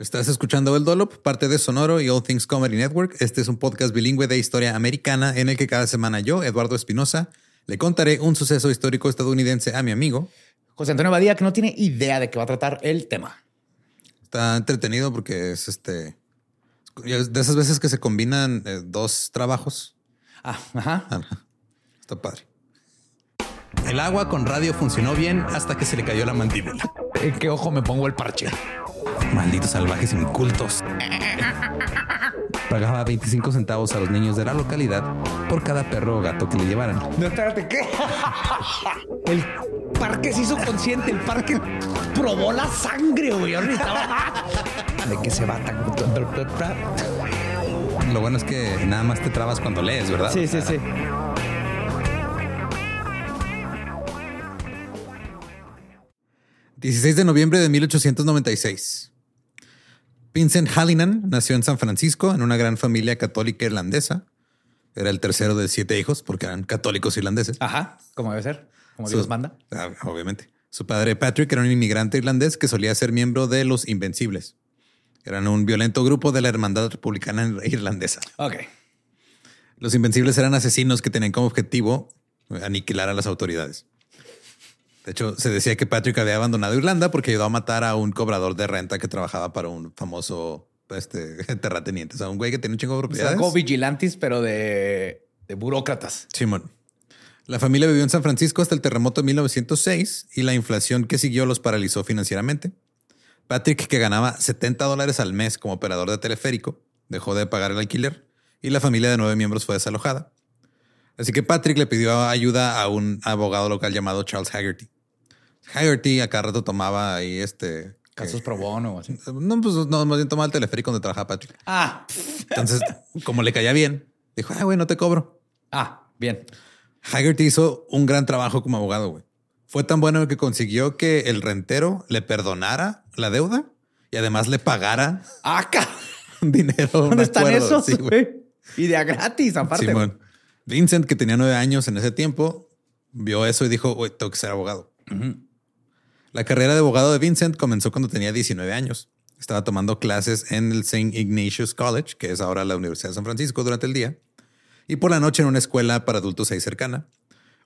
Estás escuchando El Dolop, parte de Sonoro y All Things Comedy Network. Este es un podcast bilingüe de historia americana en el que cada semana yo, Eduardo Espinosa, le contaré un suceso histórico estadounidense a mi amigo José Antonio Badía, que no tiene idea de qué va a tratar el tema. Está entretenido porque es este de esas veces que se combinan eh, dos trabajos. Ah, ajá. Está padre. El agua con radio funcionó bien hasta que se le cayó la mandíbula. ¿En qué ojo me pongo el parche? Malditos salvajes incultos. Pagaba 25 centavos a los niños de la localidad por cada perro o gato que le llevaran. No, espérate, ¿qué? El parque se hizo consciente, el parque probó la sangre, güey. ¿De qué se va tan? Lo bueno es que nada más te trabas cuando lees, ¿verdad? Sí, sí, sí. ...16 de noviembre de 1896... Vincent Hallinan nació en San Francisco en una gran familia católica irlandesa. Era el tercero de siete hijos porque eran católicos irlandeses. Ajá, como debe ser, como Dios manda. Ah, obviamente. Su padre Patrick era un inmigrante irlandés que solía ser miembro de los Invencibles. Eran un violento grupo de la Hermandad Republicana Irlandesa. Ok. Los Invencibles eran asesinos que tenían como objetivo aniquilar a las autoridades. De hecho, se decía que Patrick había abandonado Irlanda porque ayudó a matar a un cobrador de renta que trabajaba para un famoso este, terrateniente. O sea, un güey que tiene un chingo de propiedades. como vigilantes, pero de, de burócratas. Simón. La familia vivió en San Francisco hasta el terremoto de 1906 y la inflación que siguió los paralizó financieramente. Patrick, que ganaba 70 dólares al mes como operador de teleférico, dejó de pagar el alquiler y la familia de nueve miembros fue desalojada. Así que Patrick le pidió ayuda a un abogado local llamado Charles Haggerty. Haggerty a cada rato tomaba ahí este... Casos pro bono o así. No, pues no, más bien tomaba el teleférico donde trabajaba Patrick. Ah. Entonces, como le caía bien, dijo, ah, güey, no te cobro. Ah, bien. Haggerty hizo un gran trabajo como abogado, güey. Fue tan bueno que consiguió que el rentero le perdonara la deuda y además le pagara acá dinero. ¿Dónde están esos? Sí, güey. Y de a gratis, aparte. Simón. Vincent, que tenía nueve años en ese tiempo, vio eso y dijo, güey, tengo que ser abogado. La carrera de abogado de Vincent comenzó cuando tenía 19 años. Estaba tomando clases en el St. Ignatius College, que es ahora la Universidad de San Francisco, durante el día. y por la noche en una escuela para adultos ahí cercana.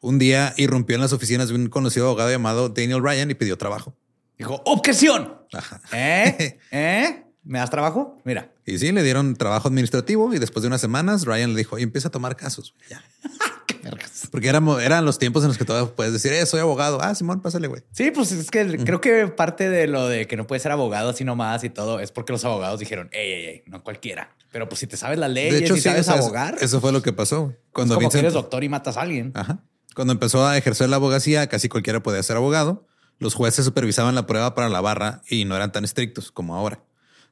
Un día irrumpió en las oficinas de un conocido abogado llamado Daniel Ryan y pidió trabajo. Dijo, objeción. Ajá. ¿Eh? ¿Eh? ¿Me das trabajo? Mira. Y sí, le dieron trabajo administrativo y después de unas semanas Ryan le dijo, y empieza a tomar casos. Ya. Porque éramos- eran los tiempos en los que todavía puedes decir, eh, soy abogado. Ah, Simón, pásale, güey. Sí, pues es que creo que parte de lo de que no puedes ser abogado así nomás y todo es porque los abogados dijeron, ey, ey, ey, no cualquiera. Pero pues si te sabes la ley y sí, sabes abogar, Eso fue lo que pasó. güey. es Cuando como que eres doctor y matas a alguien. Ajá. Cuando empezó a ejercer la abogacía, casi cualquiera podía ser abogado. Los jueces supervisaban la prueba para la barra y no eran tan estrictos como ahora.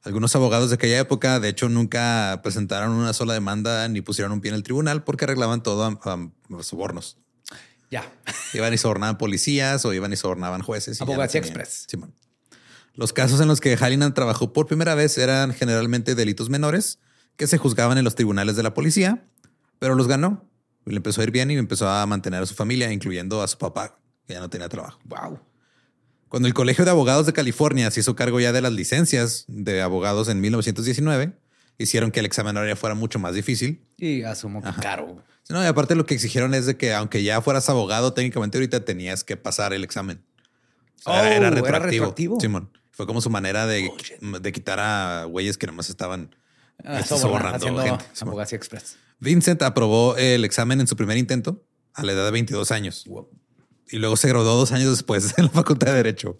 Algunos abogados de aquella época, de hecho, nunca presentaron una sola demanda ni pusieron un pie en el tribunal porque arreglaban todo a, a sobornos. Ya. Iban y sobornaban policías o iban y sobornaban jueces. y ya no Abogacía Express. Simón. Los casos en los que Hallinan trabajó por primera vez eran generalmente delitos menores que se juzgaban en los tribunales de la policía, pero los ganó. Le empezó a ir bien y empezó a mantener a su familia, incluyendo a su papá, que ya no tenía trabajo. Wow. Cuando el Colegio de Abogados de California se hizo cargo ya de las licencias de abogados en 1919, hicieron que el examen ahora ya fuera mucho más difícil. Y asumo que caro. No, y aparte lo que exigieron es de que aunque ya fueras abogado, técnicamente ahorita tenías que pasar el examen. O sea, Oh, era, era retroactivo. Simón. Fue como su manera de, Oh, de quitar a güeyes que nomás estaban Ah, este, sobornando gente. Abogacía express. Vincent aprobó el examen en su primer intento a la edad de 22 años Wow. Y luego se graduó dos años después en la Facultad de Derecho.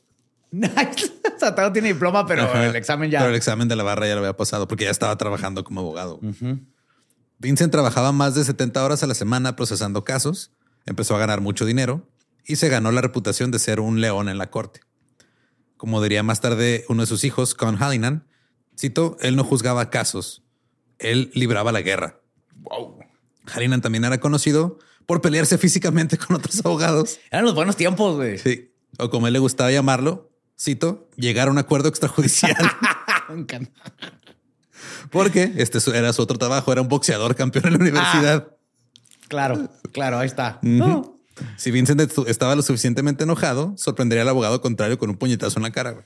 Nice. o sea, todavía tiene diploma, pero Ajá. el examen ya. Pero el examen de la barra ya lo había pasado porque ya estaba trabajando como abogado. Vincent trabajaba más de 70 horas a la semana procesando casos, empezó a ganar mucho dinero y se ganó la reputación de ser un león en la corte. Como diría más tarde uno de sus hijos, Con Hallinan, cito, él no juzgaba casos, él libraba la guerra. Wow. Hallinan también era conocido por pelearse físicamente con otros abogados. Eran los buenos tiempos, güey. Sí. O como él le gustaba llamarlo, cito, llegar a un acuerdo extrajudicial. Me encanta. Porque este era su otro trabajo, era un boxeador campeón en la universidad. Claro, claro, ahí está. No. Si Vincent estaba lo suficientemente enojado, sorprendería al abogado contrario con un puñetazo en la cara. güey.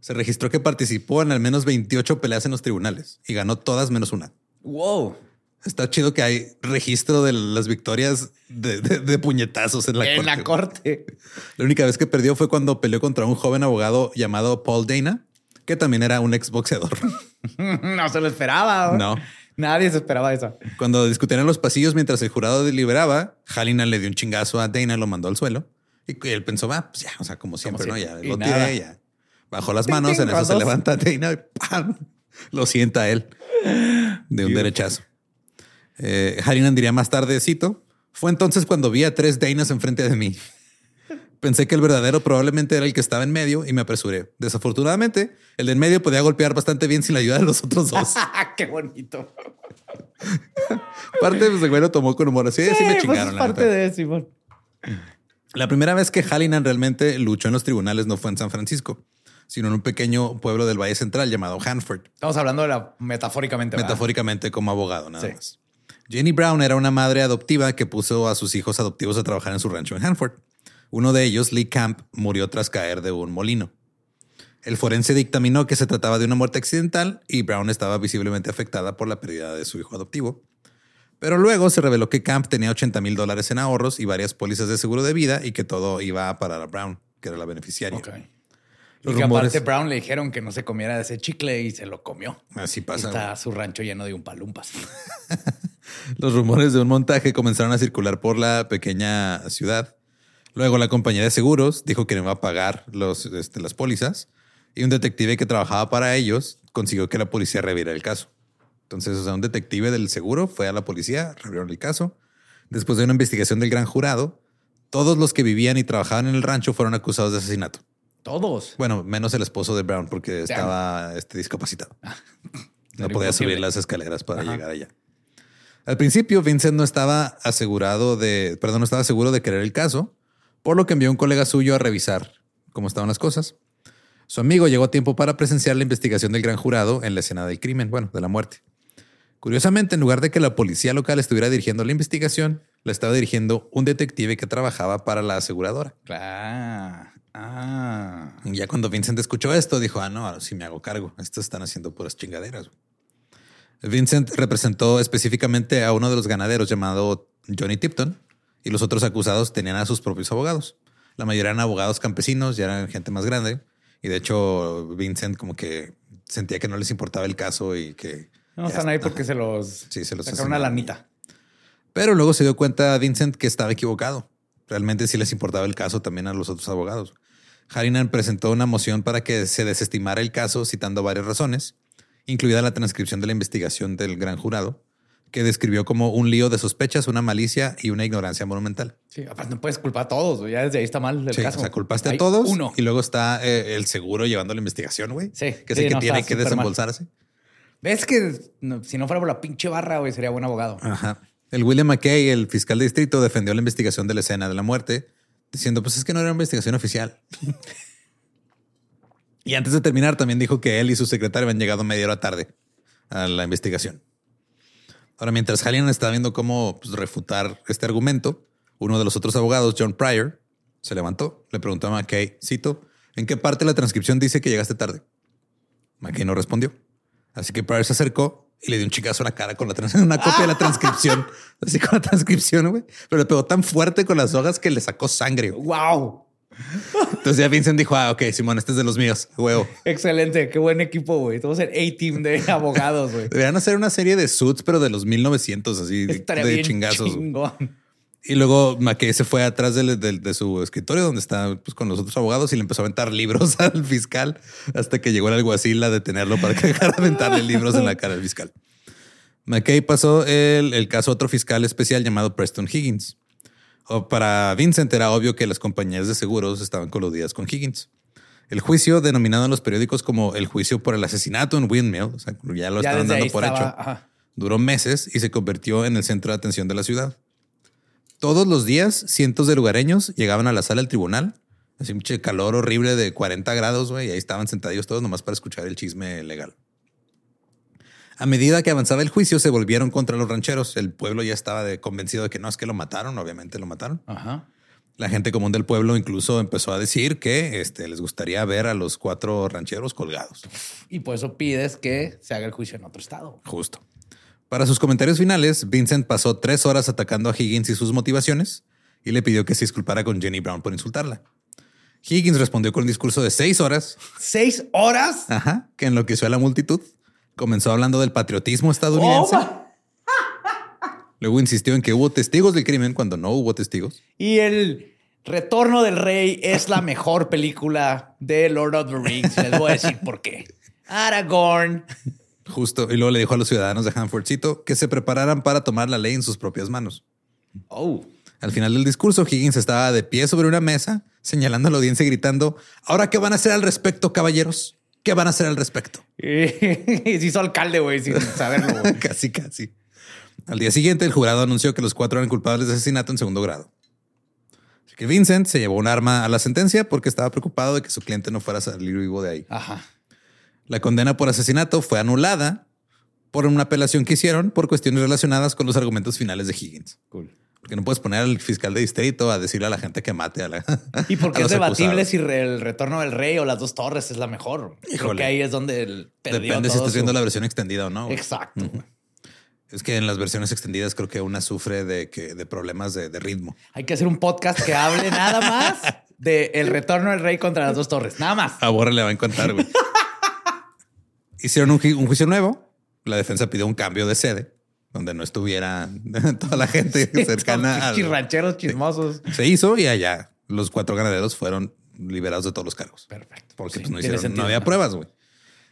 Se registró que participó en al menos 28 peleas en los tribunales y ganó todas menos una. Wow. Está chido que hay registro de las victorias de, de- de puñetazos en la en corte. la corte. La única vez que perdió fue cuando peleó contra un joven abogado llamado Paul Dana, que también era un ex boxeador. no se lo esperaba. No. Nadie se esperaba eso. Cuando discutían en los pasillos mientras el jurado deliberaba, Hallinan le dio un chingazo a Dana, lo mandó al suelo. Y él pensó, va, pues ya, o sea, como siempre, ¿no? siempre. Ya Y lo nada. tiré, ya. Bajó las manos, en eso se levanta Dana y ¡pam! lo sienta él de un derechazo. Eh, Hallinan diría más tarde, cito, fue entonces cuando vi a tres Danas enfrente de mí. Pensé que el verdadero probablemente era el que estaba en medio y me apresuré. Desafortunadamente, el de en medio podía golpear bastante bien sin la ayuda de los otros dos. Qué bonito. Aparte, pues el güey lo tomó con humor. Así, sí, me pues, chingaron. es la parte neta. de Simón. La primera vez que Hallinan realmente luchó en los tribunales no fue en San Francisco, sino en un pequeño pueblo del Valle Central llamado Hanford, Estamos hablando de la metafóricamente. ¿verdad? metafóricamente como abogado nada Sí. más. Jenny Brown era una madre adoptiva que puso a sus hijos adoptivos a trabajar en su rancho en Hanford. Uno de ellos, Lee Camp, murió tras caer de un molino. El forense dictaminó que se trataba de una muerte accidental y Brown estaba visiblemente afectada por la pérdida de su hijo adoptivo. Pero luego se reveló que Camp tenía 80 mil dólares en ahorros y varias pólizas de seguro de vida y que todo iba a parar a Brown, que era la beneficiaria. Ok. Los y que rumores- aparte Brown le dijeron que no se comiera de ese chicle y se lo comió. Así Y pasa. está su rancho lleno de umpalumpas. Los rumores de un montaje comenzaron a circular por la pequeña ciudad. Luego la compañía de seguros dijo que no iba a pagar los, este, las pólizas y un detective que trabajaba para ellos consiguió que la policía reviera el caso. Entonces, o sea, un detective del seguro fue a la policía, revieron el caso. Después de una investigación del gran jurado, todos los que vivían y trabajaban en el rancho fueron acusados de asesinato. Todos. Bueno, menos el esposo de Brown porque estaba este, discapacitado. No Era podía imposible. subir las escaleras para Ajá. llegar allá. Al principio, Vincent no estaba asegurado de, perdón, no estaba seguro de querer el caso, por lo que envió un colega suyo a revisar cómo estaban las cosas. Su amigo llegó a tiempo para presenciar la investigación del gran jurado en la escena del crimen, bueno, de la muerte. Curiosamente, en lugar de que la policía local estuviera dirigiendo la investigación, la estaba dirigiendo un detective que trabajaba para la aseguradora. Claro. Ah. Y ya cuando Vincent escuchó esto, dijo, ah, no, ahora sí me hago cargo. Estos están haciendo puras chingaderas. Vincent representó específicamente a uno de los ganaderos llamado Johnny Tipton y los otros acusados tenían a sus propios abogados. La mayoría eran abogados campesinos, ya eran gente más grande. Y de hecho, Vincent como que sentía que no les importaba el caso y que... No están ahí porque se los... Sí, se los sacaron una lanita. Pero luego se dio cuenta Vincent que estaba equivocado. Realmente sí les importaba el caso también a los otros abogados. Harinan presentó una moción para que se desestimara el caso citando varias razones, incluida la transcripción de la investigación del gran jurado, que describió como un lío de sospechas, una malicia y una ignorancia monumental. Sí, aparte no puedes culpar a todos, ya desde ahí está mal el Sí, caso. o sea, culpaste Hay a todos Uno. y luego está eh, el seguro llevando la investigación, güey. Sí, que es sí, el que no, tiene que súper mal. desembolsarse. ¿Ves que no, si no fuera por la pinche barra, güey, sería buen abogado? Ajá. El William McKay, el fiscal de distrito, defendió la investigación de la escena de la muerte, diciendo, pues es que no era una investigación oficial. y antes de terminar, también dijo que él y su secretario habían llegado media hora tarde a la investigación. Ahora, mientras Hallinan estaba viendo cómo pues, refutar este argumento, uno de los otros abogados, John Pryor, se levantó, le preguntó a McKay, cito, ¿en qué parte de la transcripción dice que llegaste tarde? McKay no respondió. Así que Pryor se acercó y le dio un chicazo a la cara con la una copia de la transcripción. Así con la transcripción, güey. Pero le pegó tan fuerte con las hojas que le sacó sangre. ¡Wow! Entonces ya Vincent dijo, ah, ok, Simón, este es de los míos, huevo. Excelente, qué buen equipo, güey. Somos el A-team de abogados, güey. Deberían hacer una serie de suits, pero de los 1900, así de, Estaría de bien chingazos. chingón. Y luego McKay se fue atrás del- de, su escritorio donde está pues, con los otros abogados y le empezó a aventar libros al fiscal hasta que llegó el alguacil a detenerlo para que dejara de aventarle libros en la cara al fiscal. McKay pasó el, el caso a otro fiscal especial llamado Preston Higgins. Para Vincent era obvio que las compañías de seguros estaban coludidas con Higgins. El juicio, denominado en los periódicos como el juicio por el asesinato en Windmill, o sea, ya lo Ya estaban dando por estaba, hecho, ajá. Duró meses y se convirtió en el centro de atención de la ciudad. Todos los días, cientos de lugareños llegaban a la sala del tribunal. Así un che- calor horrible de 40 grados, güey, y ahí estaban sentadillos todos nomás para escuchar el chisme legal. A medida que avanzaba el juicio, se volvieron contra los rancheros. El pueblo ya estaba de- convencido de que no es que lo mataron, obviamente lo mataron. Ajá. La gente común del pueblo incluso empezó a decir que este, les gustaría ver a los cuatro rancheros colgados. Y por eso pides que se haga el juicio en otro estado. Justo. Para sus comentarios finales, Vincent pasó tres horas atacando a Higgins y sus motivaciones y le pidió que se disculpara con Jenny Brown por insultarla. Higgins respondió con un discurso de seis horas, ¿Seis horas? ajá, que enloqueció a la multitud. Comenzó hablando del patriotismo estadounidense. Oh, Luego insistió en que hubo testigos del crimen cuando no hubo testigos. y el Retorno del Rey es la mejor película de Lord of the Rings. Les voy a decir por qué. Aragorn. Justo. Y luego le dijo a los ciudadanos de Hanfordcito que se prepararan para tomar la ley en sus propias manos. Oh. Al final del discurso, Higgins estaba de pie sobre una mesa, señalando a la audiencia y gritando, ¿ahora qué van a hacer al respecto, caballeros? ¿Qué van a hacer al respecto? Y se hizo alcalde, güey, sin saberlo, casi, casi. Al día siguiente, el jurado anunció que los cuatro eran culpables de asesinato en segundo grado. Así que Vincent se llevó un arma a la sentencia porque estaba preocupado de que su cliente no fuera a salir vivo de ahí. Ajá. La condena por asesinato fue anulada por una apelación que hicieron por cuestiones relacionadas con los argumentos finales de Higgins. Cool. Porque no puedes poner al fiscal de distrito a decirle a la gente que mate a la. Y porque a es debatible acusados. si el retorno del rey o las dos torres es la mejor. Creo Híjole. que ahí es donde el Depende si estás su- viendo la versión extendida o no. güey. Exacto. Es que en las versiones extendidas creo que una sufre de, que, de problemas de, de ritmo. Hay que hacer un podcast que hable nada más de el retorno del rey contra las dos torres. Nada más. A Borre le va a encantar. güey. Hicieron un, ju- un juicio nuevo. La defensa pidió un cambio de sede donde no estuviera toda la gente cercana. Chirrancheros chismosos. Se hizo y allá los cuatro ganaderos fueron liberados de todos los cargos. Perfecto. Porque Sí, pues, no, hicieron, no había pruebas, güey.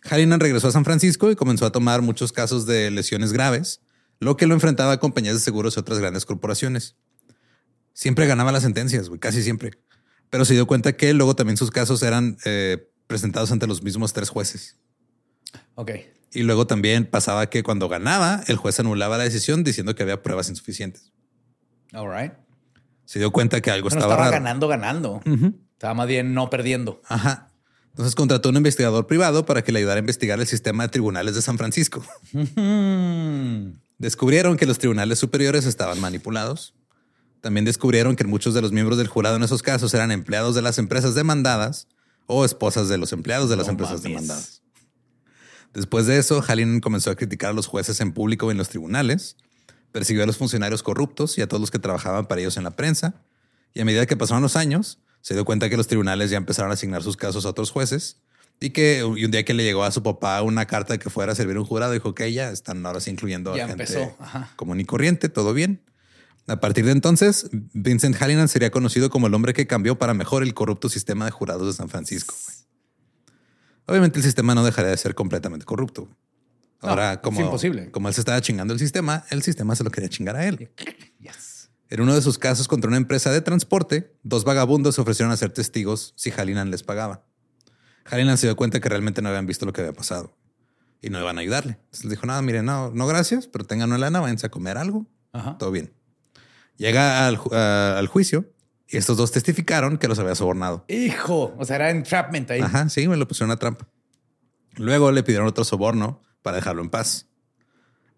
Hallinan regresó a San Francisco y comenzó a tomar muchos casos de lesiones graves, lo que lo enfrentaba a compañías de seguros y otras grandes corporaciones. Siempre ganaba las sentencias, güey, casi siempre. Pero se dio cuenta que luego también sus casos eran eh, presentados ante los mismos tres jueces. Ok. Y luego también pasaba que cuando ganaba, el juez anulaba la decisión diciendo que había pruebas insuficientes. All right. Se dio cuenta que algo Bueno, estaba, estaba raro. ganando, ganando. Estaba más bien no perdiendo. Ajá. Entonces contrató a un investigador privado para que le ayudara a investigar el sistema de tribunales de San Francisco. Descubrieron que los tribunales superiores estaban manipulados. También descubrieron que muchos de los miembros del jurado en esos casos eran empleados de las empresas demandadas o esposas de los empleados de las No empresas mames. demandadas. Después de eso, Hallinan comenzó a criticar a los jueces en público y en los tribunales, persiguió a los funcionarios corruptos y a todos los que trabajaban para ellos en la prensa, y a medida que pasaron los años, se dio cuenta que los tribunales ya empezaron a asignar sus casos a otros jueces y que y un día que le llegó a su papá una carta de que fuera a servir un jurado, dijo que ya están ahora sí incluyendo Ya a gente común y corriente, todo bien. A partir de entonces, Vincent Hallinan sería conocido como el hombre que cambió para mejor el corrupto sistema de jurados de San Francisco. güey. Obviamente el sistema no dejaría de ser completamente corrupto. No, Ahora, es como, imposible. como él se estaba chingando el sistema, el sistema se lo quería chingar a él. Yes. En uno de sus casos contra una empresa de transporte, dos vagabundos se ofrecieron a ser testigos si Hallinan les pagaba. Hallinan se dio cuenta que realmente no habían visto lo que había pasado y no iban a ayudarle. Entonces les dijo, nada, miren, no, no gracias, pero tengan una lana, váyanse a comer algo. Ajá. Todo bien. Llega al, juicio estos dos testificaron que los había sobornado. Hijo, o sea, era entrapment ahí. Ajá, sí, me lo pusieron a trampa. Luego le pidieron otro soborno para dejarlo en paz.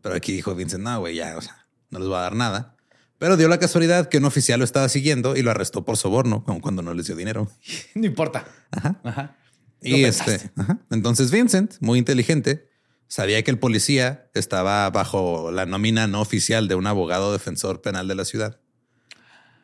Pero aquí dijo Vincent, no, güey, ya, o sea, no les va a dar nada. Pero dio la casualidad que un oficial lo estaba siguiendo y lo arrestó por soborno, como cuando no les dio dinero. No importa. Ajá. Ajá. Y este, ajá. entonces Vincent, muy inteligente, sabía que el policía estaba bajo la nómina no oficial de un abogado defensor penal de la ciudad.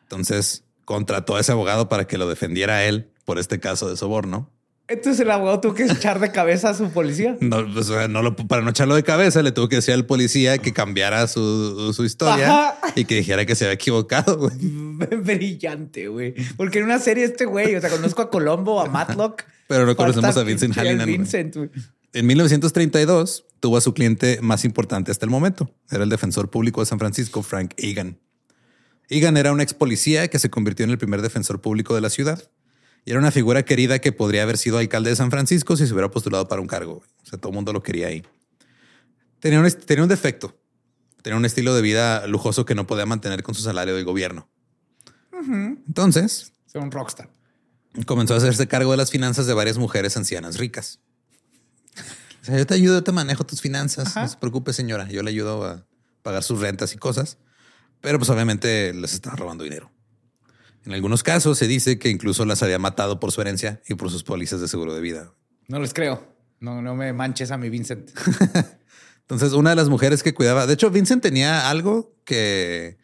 Entonces contrató a ese abogado para que lo defendiera a él por este caso de soborno. Entonces el abogado tuvo que echar de cabeza a su policía. No, o sea, no lo, para no echarlo de cabeza, le tuvo que decir al policía que cambiara su, su historia Ajá. y que dijera que se había equivocado. güey. Brillante, güey. Porque en una serie este güey, o sea, conozco a Colombo, a Matlock. Pero no conocemos a Vincent Hallinan, güey. Vincent, güey. En 1932 tuvo a su cliente más importante hasta el momento. Era el defensor público de San Francisco, Frank Egan. Egan era un ex policía que se convirtió en el primer defensor público de la ciudad. Y era una figura querida que podría haber sido alcalde de San Francisco si se hubiera postulado para un cargo. O sea, todo el mundo lo quería ahí. Tenía un, est- tenía un defecto. Tenía un estilo de vida lujoso que no podía mantener con su salario del gobierno. Entonces, Es un rockstar. comenzó a hacerse cargo de las finanzas de varias mujeres ancianas ricas. O sea, yo te ayudo, yo te manejo tus finanzas. Ajá. No se preocupe, señora. Yo le ayudo a pagar sus rentas y cosas. Pero pues obviamente les estaba robando dinero. En algunos casos se dice que incluso las había matado por su herencia y por sus pólizas de seguro de vida. No les creo. No, no me manches a mi Vincent. Entonces, una de las mujeres que cuidaba, de hecho, Vincent tenía algo que,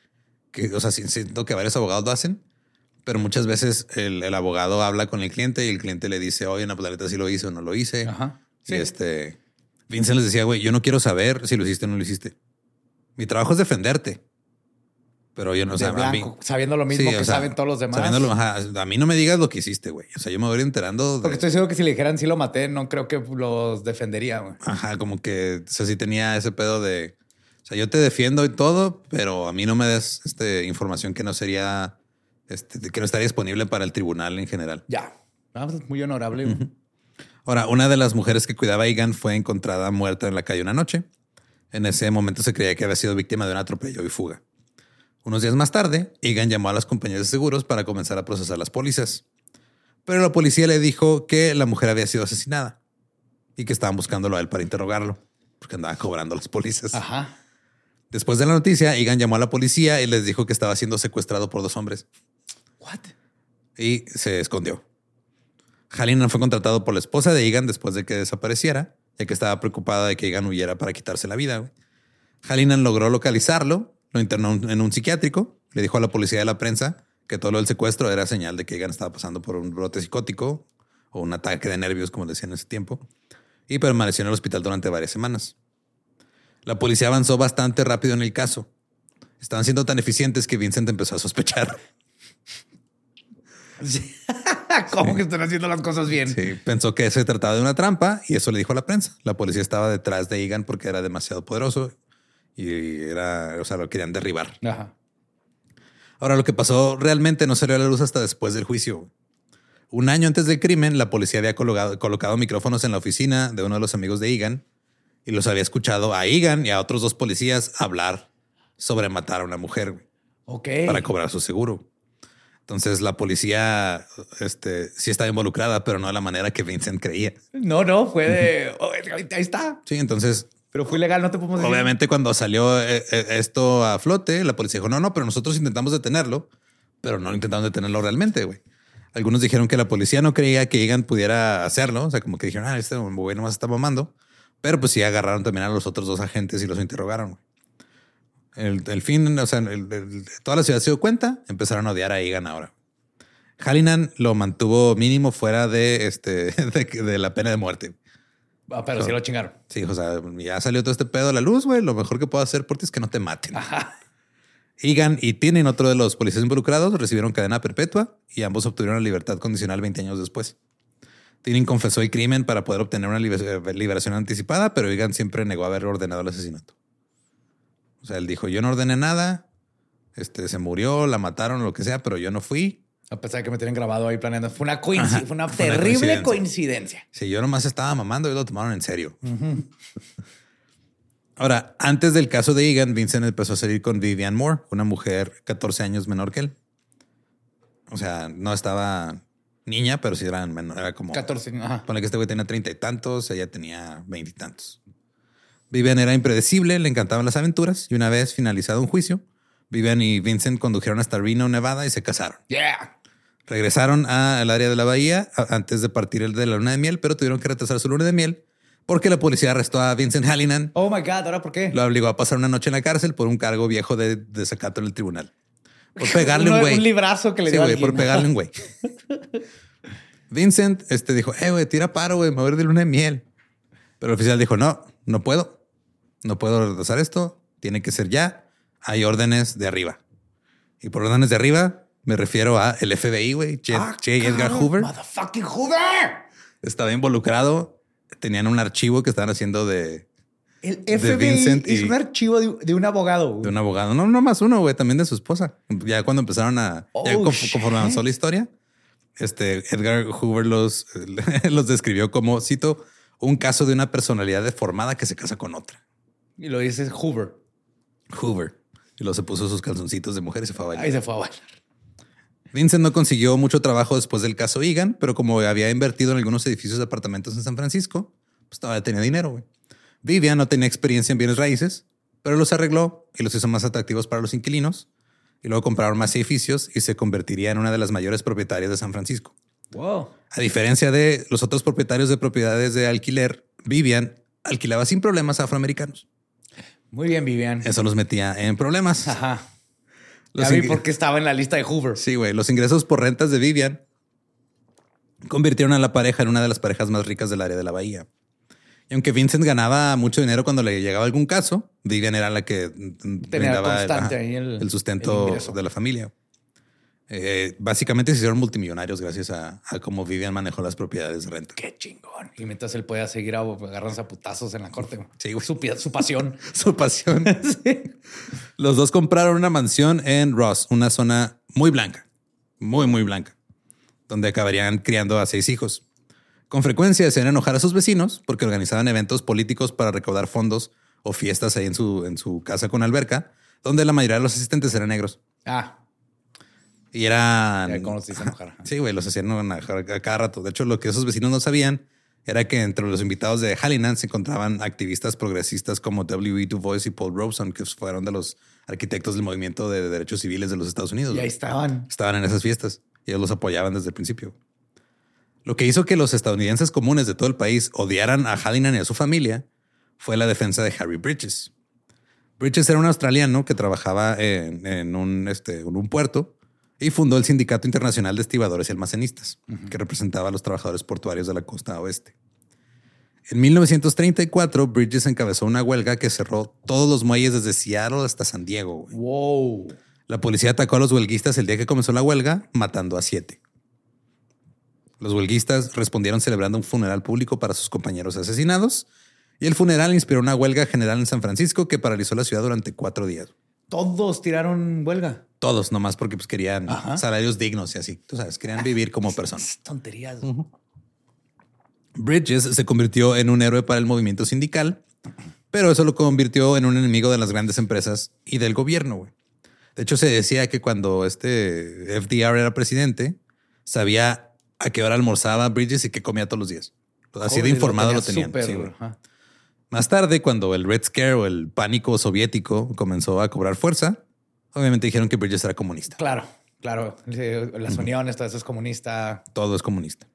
que o sea, siento que varios abogados lo hacen, pero muchas veces el, el abogado habla con el cliente y el cliente le dice, oye, no, pues la neta sí lo hice o no lo hice. Ajá. Y este, Vincent les decía, güey, yo no quiero saber si lo hiciste o no lo hiciste. Mi trabajo es defenderte. Pero yo no sé, sabiendo lo mismo Sí, que sea, saben todos los demás. sabiéndolo, ajá, a mí no me digas lo que hiciste, güey. O sea, yo me voy a ir enterando. de- Porque estoy seguro que si le dijeran sí lo maté, no creo que los defendería. güey. Ajá, como que, o sea, sí tenía ese pedo de, o sea, yo te defiendo y todo, pero a mí no me des este, información que no sería, este, que no estaría disponible para el tribunal en general. Ya. Ah, pues, muy honorable. Ahora, una de las mujeres que cuidaba a Egan fue encontrada muerta en la calle una noche. En ese momento se creía que había sido víctima de un atropello y fuga. Unos días más tarde, Egan llamó a las compañías de seguros para comenzar a procesar las pólizas. Pero la policía le dijo que la mujer había sido asesinada y que estaban buscándolo a él para interrogarlo, porque andaba cobrando las pólizas. Ajá. Después de la noticia, Egan llamó a la policía y les dijo que estaba siendo secuestrado por dos hombres What? y se escondió. Hallinan fue contratado por la esposa de Egan después de que desapareciera, ya que estaba preocupada de que Egan huyera para quitarse la vida. Hallinan logró localizarlo, lo internó en un psiquiátrico, le dijo a la policía de la prensa que todo lo del secuestro era señal de que Egan estaba pasando por un brote psicótico o un ataque de nervios, como decían en ese tiempo, y permaneció en el hospital durante varias semanas. La policía avanzó bastante rápido en el caso. Estaban siendo tan eficientes que Vincent empezó a sospechar. ¿Cómo que están haciendo las cosas bien? Sí, pensó que se trataba de una trampa y eso le dijo a la prensa. La policía estaba detrás de Egan porque era demasiado poderoso y era, o sea, lo querían derribar. Ajá. Ahora, lo que pasó realmente no salió a la luz hasta después del juicio. Un año antes del crimen, la policía había colocado, colocado micrófonos en la oficina de uno de los amigos de Egan y los había escuchado a Egan y a otros dos policías hablar sobre matar a una mujer para cobrar su seguro. Entonces la policía este, sí estaba involucrada, pero no de la manera que Vincent creía. No, no, fue de. oh, ahí está. Sí, entonces Pero fue ilegal, no te podemos decir. Obviamente cuando salió eh, eh, esto a flote, la policía dijo, no, no, pero nosotros intentamos detenerlo, pero no intentamos detenerlo realmente, güey. Algunos dijeron que la policía no creía que Egan pudiera hacerlo, o sea, como que dijeron, ah, este güey nomás está mamando, Pero pues sí agarraron también a los otros dos agentes y los interrogaron. El, el, fin, o sea, toda la ciudad se dio cuenta, empezaron a odiar a Egan ahora. Hallinan lo mantuvo mínimo fuera de, este, de la pena de muerte. Ah, pero so, sí lo chingaron. Sí, o sea, ya salió todo este pedo a la luz, güey. Lo mejor que puedo hacer por ti es que no te maten. Ajá. Egan y Tienen, otro de los policías involucrados, recibieron cadena perpetua y ambos obtuvieron la libertad condicional 20 años después. Tienen confesó el crimen para poder obtener una liberación anticipada, pero Egan siempre negó haber ordenado el asesinato. O sea, él dijo, yo no ordené nada, este, se murió, la mataron, lo que sea, pero yo no fui. A pesar de que me tienen grabado ahí planeando. Fue una, coincidencia, fue una fue terrible una coincidencia. coincidencia. Sí, yo nomás estaba mamando y lo tomaron en serio. Uh -huh. Ahora, antes del caso de Egan, Vincent empezó a salir con Vivian Moore, una mujer 14 años menor que él. O sea, no estaba niña, pero sí eran menor. Era como 14. Ajá. Ponle que este güey tenía treinta y tantos, ella tenía veintitantos. Vivian era impredecible, le encantaban las aventuras y una vez finalizado un juicio, Vivian y Vincent condujeron hasta Reno, Nevada y se casaron. Yeah. Regresaron al área de la bahía antes de partir el de la luna de miel, pero tuvieron que retrasar su luna de miel porque la policía arrestó a Vincent Hallinan. Oh my God, ¿ahora por qué? Lo obligó a pasar una noche en la cárcel por un cargo viejo de desacato en el tribunal. Por pegarle un, un güey. Un librazo que le sí, dio güey, por pegarle un güey. Vincent este, dijo, eh, güey, tira paro, güey, me voy a ir de luna de miel. Pero el oficial dijo, no, no puedo. No puedo retrasar esto. Tiene que ser ya. Hay órdenes de arriba. Y por órdenes de arriba me refiero a el FBI, güey. J. Ah, J. Edgar Hoover. Motherfucking Hoover. Estaba involucrado. Tenían un archivo que estaban haciendo de, El de FBI Vincent es un archivo de, de un abogado. güey. de un abogado. No, no más uno, güey, también de su esposa. Ya cuando empezaron a, ya Oh, shit. conforme avanzó la historia, este Edgar Hoover los, los describió como, cito, un caso de una personalidad deformada que se casa con otra. Y lo dice Hoover. Hoover. Y luego se puso sus calzoncitos de mujer y se fue a bailar. Ahí se fue a bailar. Vincent no consiguió mucho trabajo después del caso Egan, pero como había invertido en algunos edificios de apartamentos en San Francisco, pues todavía tenía dinero. güey. Vivian no tenía experiencia en bienes raíces, pero los arregló y los hizo más atractivos para los inquilinos. Y luego compraron más edificios y se convertiría en una de las mayores propietarias de San Francisco. Wow. A diferencia de los otros propietarios de propiedades de alquiler, Vivian alquilaba sin problemas a afroamericanos. Muy bien, Vivian. Eso los metía en problemas. Ajá. Los ya vi ingre- por qué estaba en la lista de Hoover. Sí, güey. Los ingresos por rentas de Vivian convirtieron a la pareja en una de las parejas más ricas del área de la bahía. Y aunque Vincent ganaba mucho dinero cuando le llegaba algún caso, Vivian era la que mm, brindaba el, constante ajá, ahí el- el sustento el de la familia. Eh, básicamente se hicieron multimillonarios gracias a, a cómo Vivian manejó las propiedades de renta. Qué chingón. Y mientras él pueda seguir agarrándose a putazos en la corte. güey. Sí, güey. Su, pi- su pasión. Su pasión. Los dos compraron una mansión en Ross, una zona muy blanca, muy, muy blanca, donde acabarían criando a seis hijos. Con frecuencia hacían enojar a sus vecinos porque organizaban eventos políticos para recaudar fondos o fiestas ahí en su, en su casa con alberca, donde la mayoría de los asistentes eran negros. Ah, Y eran... ya, ¿cómo los enojar? Sí, güey, los hacían enojar a cada rato. De hecho, lo que esos vecinos no sabían era que entre los invitados de Hallinan se encontraban activistas progresistas como W.E. Du Bois y Paul Robeson, que fueron de los arquitectos del movimiento de derechos civiles de los Estados Unidos. Y ahí estaban. Estaban en esas fiestas y ellos los apoyaban desde el principio. Lo que hizo que los estadounidenses comunes de todo el país odiaran a Hallinan y a su familia fue la defensa de Harry Bridges. Bridges era un australiano que trabajaba en, en un, este, en un puerto y fundó el Sindicato Internacional de Estibadores y Almacenistas, que representaba a los trabajadores portuarios de la costa oeste. En 1934, Bridges encabezó una huelga que cerró todos los muelles desde Seattle hasta San Diego. güey. Wow. La policía atacó a los huelguistas el día que comenzó la huelga, matando a siete. Los huelguistas respondieron celebrando un funeral público para sus compañeros asesinados y el funeral inspiró una huelga general en San Francisco que paralizó la ciudad durante cuatro días. Todos tiraron huelga. Todos, nomás porque pues, querían Ajá. salarios dignos y así. Tú sabes, querían vivir como personas. Tonterías. Bridges se convirtió en un héroe para el movimiento sindical, pero eso lo convirtió en un enemigo de las grandes empresas y del gobierno. De hecho, se decía que cuando este FDR era presidente, sabía a qué hora almorzaba Bridges y qué comía todos los días. Así de informado lo, tenía tenían. súper, Sí. Más tarde, cuando el Red Scare o el pánico soviético comenzó a cobrar fuerza, obviamente dijeron que Bridges era comunista. Claro, claro. Las uniones, todo eso es comunista. Todo es comunista.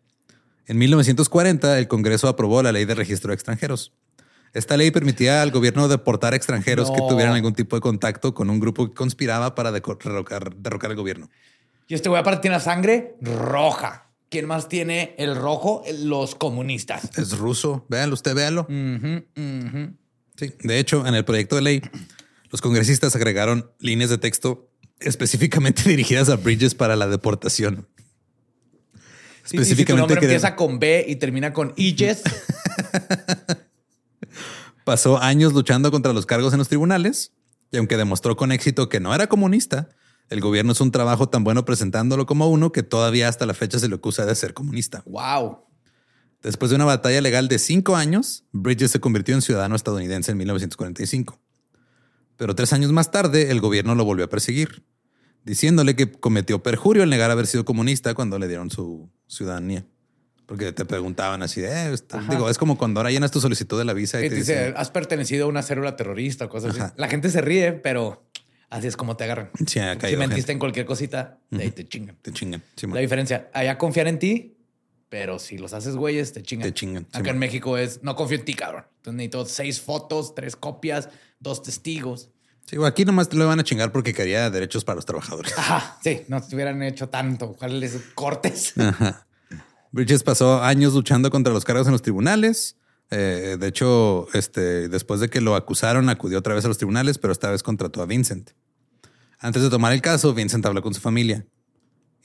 En 1940, el Congreso aprobó la ley de registro de extranjeros. Esta ley permitía al gobierno deportar extranjeros que tuvieran algún tipo de contacto con un grupo que conspiraba para derrocar, derrocar al gobierno. Y este güey aparte tiene la sangre roja. ¿Quién más tiene el rojo? Los comunistas. Es ruso. Véanlo, usted ujú. Sí. De hecho, en el proyecto de ley, los congresistas agregaron líneas de texto específicamente dirigidas a Bridges para la deportación. Sí, y si querían- empieza con B y termina con Iges. pasó años luchando contra los cargos en los tribunales y aunque demostró con éxito que no era comunista, el gobierno hizo un trabajo tan bueno presentándolo como uno que todavía hasta la fecha se le acusa de ser comunista. wow. Después de una batalla legal de cinco años, Bridges se convirtió en ciudadano estadounidense en 1945. Pero tres años más tarde, el gobierno lo volvió a perseguir, diciéndole que cometió perjurio al negar haber sido comunista cuando le dieron su ciudadanía. Porque te preguntaban así de, eh, digo, es como cuando ahora llenas tu solicitud de la visa y Y te dicen, has pertenecido a una célula terrorista o cosas así. La gente se ríe, pero así es como te agarran. Sí, ha Si mentiste gente. en cualquier cosita, de ahí te chingan. Te chingan. Sí. La diferencia, allá confían en ti, pero si los haces güeyes, te chingan. Te chingan, sí, Acá en. México es, no confío en ti, cabrón. Entonces necesito seis fotos, tres copias, dos testigos. Sí, aquí nomás te lo van a chingar porque quería derechos para los trabajadores. Ajá, sí, no te hubieran hecho tanto. ¿Cuáles cortes? Ajá. Bridges pasó años luchando contra los cargos en los tribunales. Eh, de hecho, este, después de que lo acusaron, acudió otra vez a los tribunales, pero esta vez contrató a Vincent. Antes de tomar el caso, Vincent habló con su familia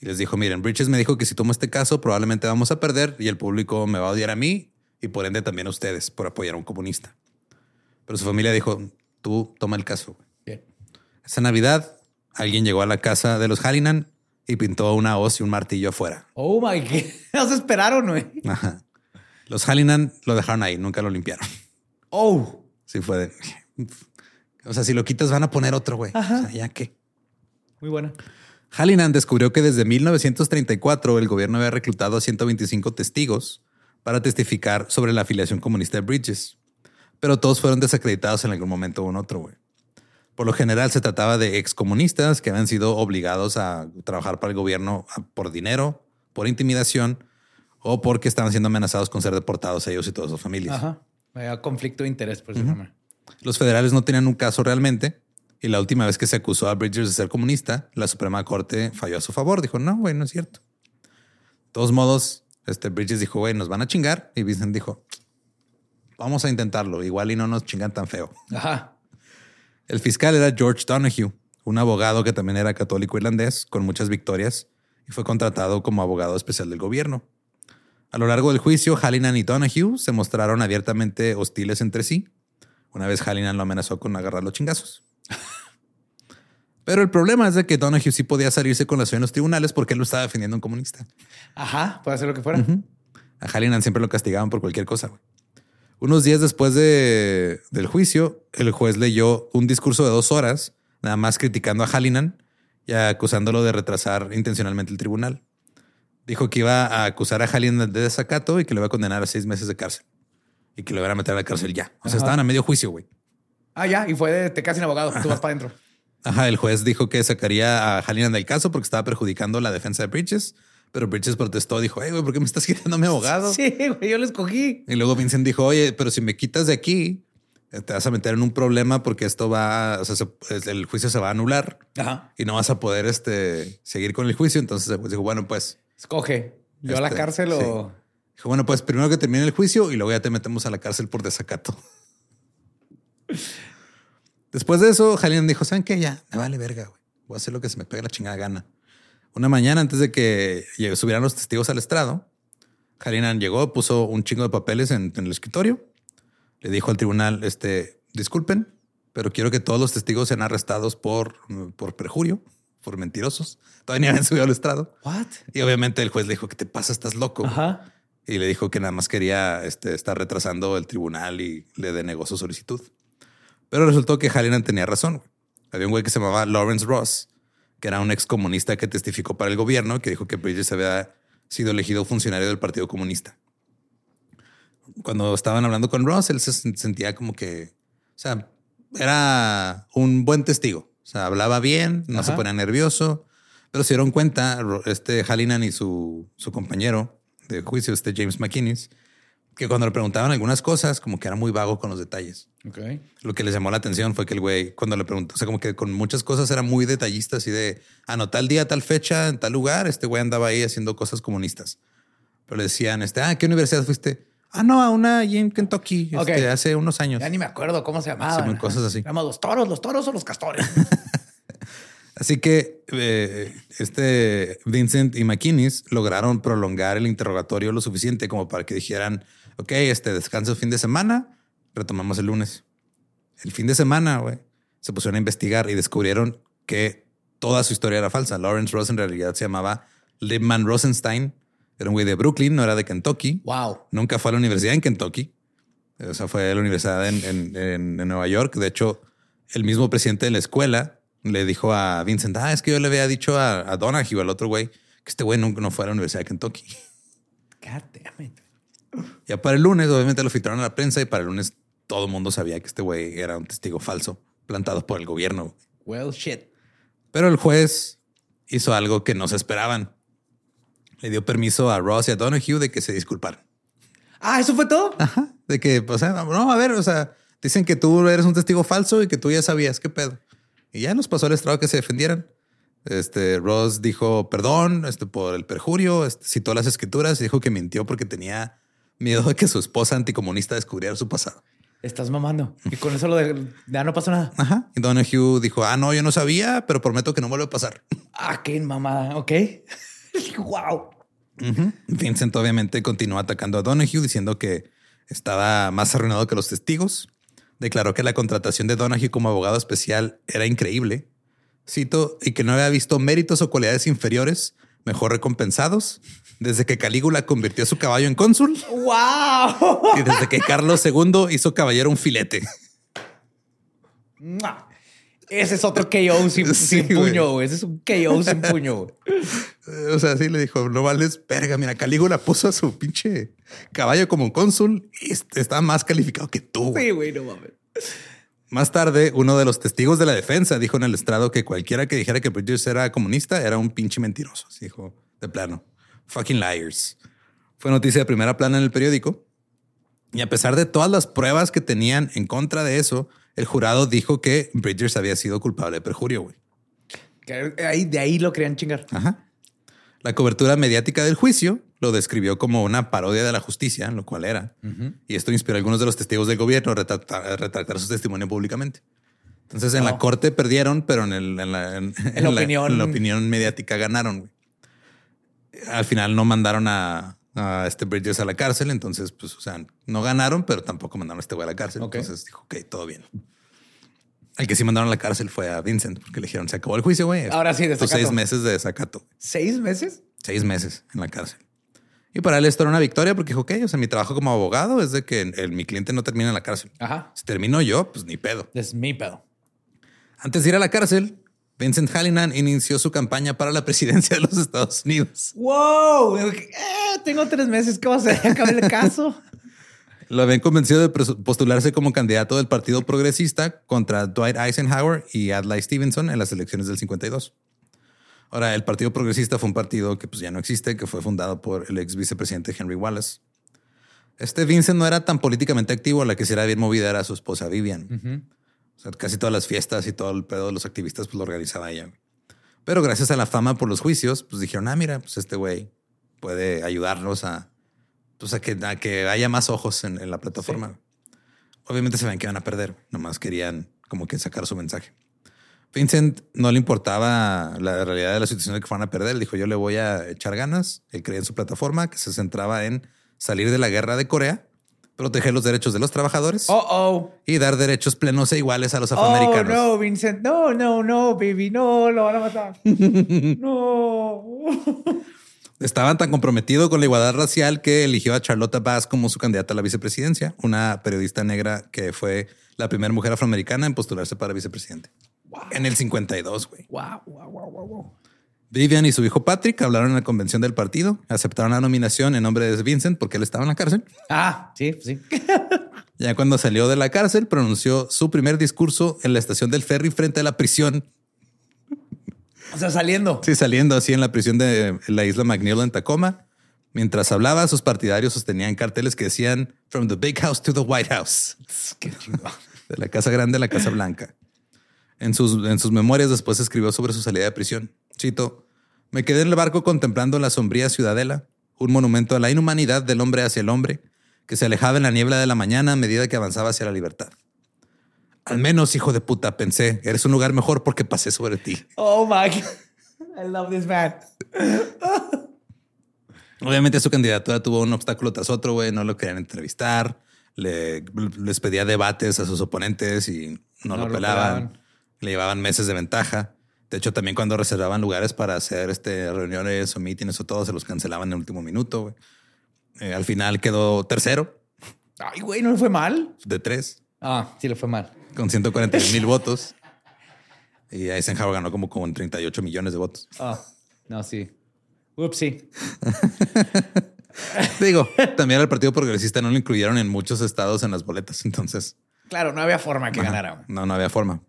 y les dijo, miren, Bridges me dijo que si tomo este caso probablemente vamos a perder y el público me va a odiar a mí y por ende también a ustedes por apoyar a un comunista. Pero su familia dijo, tú toma el caso. güey". Bien. Esa Navidad, alguien llegó a la casa de los Hallinan y pintó una hoz y un martillo afuera. Oh my God. Nos esperaron, güey. Ajá. Los Hallinan lo dejaron ahí, nunca lo limpiaron. Oh, Sí fue de... O sea, si lo quitas van a poner otro, güey. O sea, ya qué. muy buena. Hallinan descubrió que desde 1934 el gobierno había reclutado a 125 testigos para testificar sobre la afiliación comunista de Bridges, pero todos fueron desacreditados en algún momento o en otro, güey. Por lo general se trataba de excomunistas que habían sido obligados a trabajar para el gobierno por dinero, por intimidación o porque estaban siendo amenazados con ser deportados ellos y todas sus familias. Ajá. Había conflicto de interés, por eso llama. Los federales no tenían un caso realmente. Y la última vez que se acusó a Bridges de ser comunista, la Suprema Corte falló a su favor. Dijo, no, güey, no es cierto. De todos modos, este Bridges dijo, güey, nos van a chingar. Y Vincent dijo, vamos a intentarlo. Igual y no nos chingan tan feo. Ajá. El fiscal era George Donahue, un abogado que también era católico irlandés con muchas victorias y fue contratado como abogado especial del gobierno. A lo largo del juicio, Hallinan y Donahue se mostraron abiertamente hostiles entre sí. Una vez Hallinan lo amenazó con agarrar los chingazos. Pero el problema es de que Donahue sí podía salirse con la suya en los tribunales porque él lo estaba defendiendo a un comunista. Ajá. Puede hacer lo que fuera. A Hallinan siempre lo castigaban por cualquier cosa. Unos días después de- del juicio, el juez leyó un discurso de dos horas, nada más criticando a Hallinan y acusándolo de retrasar intencionalmente el tribunal. Dijo que iba a acusar a Hallinan de desacato y que le iba a condenar a seis meses de cárcel y que le iban a meter a la cárcel ya. O sea, Ajá. estaban a medio juicio, güey. Ah, ya. Y fue de te casi abogado. Tú vas para adentro. Ajá, el juez dijo que sacaría a Hallinan del caso porque estaba perjudicando la defensa de Bridges, pero Bridges protestó, dijo, hey, güey, ¿por qué me estás quitando a mi abogado? Sí, güey. Yo lo escogí. Y luego Vincent dijo, oye, pero si me quitas de aquí, eh, te vas a meter en un problema porque esto va, o sea, se- el juicio se va a anular Ajá. y no vas a poder este, seguir con el juicio. Entonces dijo, bueno, pues, Escoge. Yo a la Este, cárcel o. dijo, bueno, pues primero que termine el juicio y luego ya te metemos a la cárcel por desacato. Después de eso, Hallinan dijo, ¿saben qué? Ya, me vale verga, güey. Voy a hacer lo que se me pegue la chingada gana. Una mañana antes de que subieran los testigos al estrado, Hallinan llegó, puso un chingo de papeles en, en el escritorio. Le dijo al tribunal, este, disculpen, pero quiero que todos los testigos sean arrestados por, por perjurio, por mentirosos. Todavía ni habían subido al estrado. What? Y obviamente el juez le dijo, ¿qué te pasa? Estás loco. Ajá. Y le dijo que nada más quería este, estar retrasando el tribunal y le denegó su solicitud. Pero resultó que Hallinan tenía razón. Había un güey que se llamaba Lawrence Ross, que era un ex comunista que testificó para el gobierno, que dijo que Bridges había sido elegido funcionario del Partido Comunista. Cuando estaban hablando con Ross, él se sen- sentía como que, o sea, era un buen testigo. O sea, hablaba bien, no se ponía nervioso, pero se dieron cuenta, este Hallinan y su, su compañero de juicio, este James McInnes, que cuando le preguntaban algunas cosas, como que era muy vago con los detalles. Ok. Lo que les llamó la atención fue que el güey, cuando le preguntó, o sea, como que con muchas cosas era muy detallista, así de, ah, no, tal día, tal fecha, en tal lugar, este güey andaba ahí haciendo cosas comunistas. Pero le decían, este, ah, ¿a ¿qué universidad fuiste? Ah, no, a una allí en Kentucky, este, hace unos años. Ya ni me acuerdo cómo se llamaban. Sí, cosas así. Se los toros, los toros o los castores. Así que eh, este Vincent y McKinnis lograron prolongar el interrogatorio lo suficiente como para que dijeran, ok, este descanso el fin de semana, retomamos el lunes. El fin de semana, güey, se pusieron a investigar y descubrieron que toda su historia era falsa. Lawrence Ross en realidad se llamaba Liebman Rosenstein. Era un güey de Brooklyn, no era de Kentucky. wow. Nunca fue a la universidad en Kentucky. O sea, fue a la universidad en, en- en- en Nueva York. De hecho, el mismo presidente de la escuela le dijo a Vincent, ah, es que yo le había dicho a, a Donahue, al otro güey, que este güey nunca no fue a la universidad de Kentucky. God damn it. Ya para el lunes, obviamente lo filtraron a la prensa y para el lunes todo el mundo sabía que este güey era un testigo falso plantado por el gobierno. Well, shit. Pero el juez hizo algo que no se esperaban. Le dio permiso a Ross y a Donahue de que se disculparan. Ah, ¿eso fue todo? Ajá. De que, o sea, no, a ver, o sea, dicen que tú eres un testigo falso y que tú ya sabías qué pedo. Y ya nos pasó el estrado que se defendieran. Este Ross dijo perdón este, por el perjurio, este, citó las escrituras y dijo que mintió porque tenía miedo de que su esposa anticomunista descubriera su pasado. Estás mamando. Y con eso lo de... ya no pasó nada. Ajá. Y Donahue dijo, ah, no, yo no sabía, pero prometo que no vuelve a pasar. Ah, qué mamada. Ok. Wow. Vincent obviamente continuó atacando a Donahue diciendo que estaba más arruinado que los testigos. Declaró que la contratación de Donahue como abogado especial era increíble. Cito, y que no había visto méritos o cualidades inferiores mejor recompensados desde que Calígula convirtió a su caballo en cónsul Wow. y desde que Carlos II hizo caballero un filete. Mua. Ese es otro KO sin, Sí, sin puño, güey. Ese es un KO sin puño, güey. O sea, sí le dijo, no vales verga. Mira, Calígula puso a su pinche caballo como cónsul y est- está más calificado que tú. güey. Sí, güey, no mames. Más tarde, uno de los testigos de la defensa dijo en el estrado que cualquiera que dijera que Bridges era comunista era un pinche mentiroso. Así Dijo de plano, fucking liars. Fue noticia de primera plana en el periódico. Y a pesar de todas las pruebas que tenían en contra de eso, el jurado dijo que Bridges había sido culpable de perjurio. güey. Ahí, de ahí lo querían chingar. Ajá. La cobertura mediática del juicio lo describió como una parodia de la justicia, lo cual era. Y esto inspiró a algunos de los testigos del gobierno a retractar, su testimonio públicamente. Entonces en la Oh. corte perdieron, pero en, el- en la, en- en la opinión. en la opinión mediática ganaron. güey. Al final no mandaron a, a este Bridges a la cárcel, entonces pues, o sea, no ganaron, pero tampoco mandaron a este güey a la cárcel. Entonces dijo, ok, todo bien. El que sí mandaron a la cárcel fue a Vincent, porque le dijeron, se acabó el juicio, güey. Ahora sí, desacato. seis meses de desacato. ¿Seis meses? Seis meses en la cárcel. Y para él esto era una victoria porque dijo, ok, o sea, mi trabajo como abogado es de que el- mi cliente no termine en la cárcel. Ajá. Si termino yo, pues ni pedo. Es mi pedo. Antes de ir a la cárcel, Vincent Hallinan inició su campaña para la presidencia de los Estados Unidos. Wow. Eh, tengo tres meses. ¿Qué va a hacer? Acabé el caso. Lo habían convencido de postularse como candidato del Partido Progresista contra Dwight Eisenhower y Adlai Stevenson en las elecciones del 52. Ahora, el Partido Progresista fue un partido que pues, ya no existe, que fue fundado por el ex vicepresidente Henry Wallace. Este Vincent no era tan políticamente activo, la que sí era bien movida era su esposa Vivian. O sea, casi todas las fiestas y todo el pedo de los activistas pues, lo organizaba ella. Pero gracias a la fama por los juicios, pues dijeron, ah, mira, pues este güey puede ayudarnos a, pues, a, que, a que haya más ojos en, en la plataforma. Obviamente se ven que iban a perder, nomás querían como que sacar su mensaje. Vincent no le importaba la realidad de la situación de que fueran a perder. Él dijo, yo le voy a echar ganas. Él creía en su plataforma que se centraba en salir de la guerra de Corea, proteger los derechos de los trabajadores Oh, oh. y dar derechos plenos e iguales a los Oh, afroamericanos. no, Vincent. No, no, no, baby. No, lo van a matar. no. Estaban tan comprometido con la igualdad racial que eligió a Charlotta Bass como su candidata a la vicepresidencia, una periodista negra que fue la primera mujer afroamericana en postularse para vicepresidente. En el 52, güey. Wow, wow, wow, wow, wow. Vivian y su hijo Patrick hablaron en la convención del partido, aceptaron la nominación en nombre de Vincent porque él estaba en la cárcel. Ah, sí, pues sí. Ya cuando salió de la cárcel, pronunció su primer discurso en la estación del ferry frente a la prisión. O sea, saliendo. Sí, saliendo así en la prisión de la isla McNeil en Tacoma. Mientras hablaba, sus partidarios sostenían carteles que decían From the Big House to the White House. Qué. De la Casa Grande a la Casa Blanca. En sus, en sus memorias después escribió sobre su salida de prisión. Cito, me quedé en el barco contemplando la sombría ciudadela, un monumento a la inhumanidad del hombre hacia el hombre, que se alejaba en la niebla de la mañana a medida que avanzaba hacia la libertad. Al menos, hijo de puta, pensé, eres un lugar mejor porque pasé sobre ti. Oh my God. I love this man. Obviamente su candidatura tuvo un obstáculo tras otro, güey, no lo querían entrevistar, le- les pedía debates a sus oponentes y no, No lo lo pelaban, pelaban. le llevaban meses de ventaja. De hecho, también cuando reservaban lugares para hacer este, reuniones o mítines o todo, se los cancelaban en el último minuto. Eh, al final quedó tercero Ay, güey, no le fue mal. de tres Ah, sí le fue mal. con 140 mil votos. Y Eisenhower ganó como con 38 millones de votos. Ah, no, sí. Ups, sí. Digo, también al Partido Progresista no lo incluyeron en muchos estados en las boletas. Entonces, Claro, no había forma que Ajá. ganara. No, no había forma.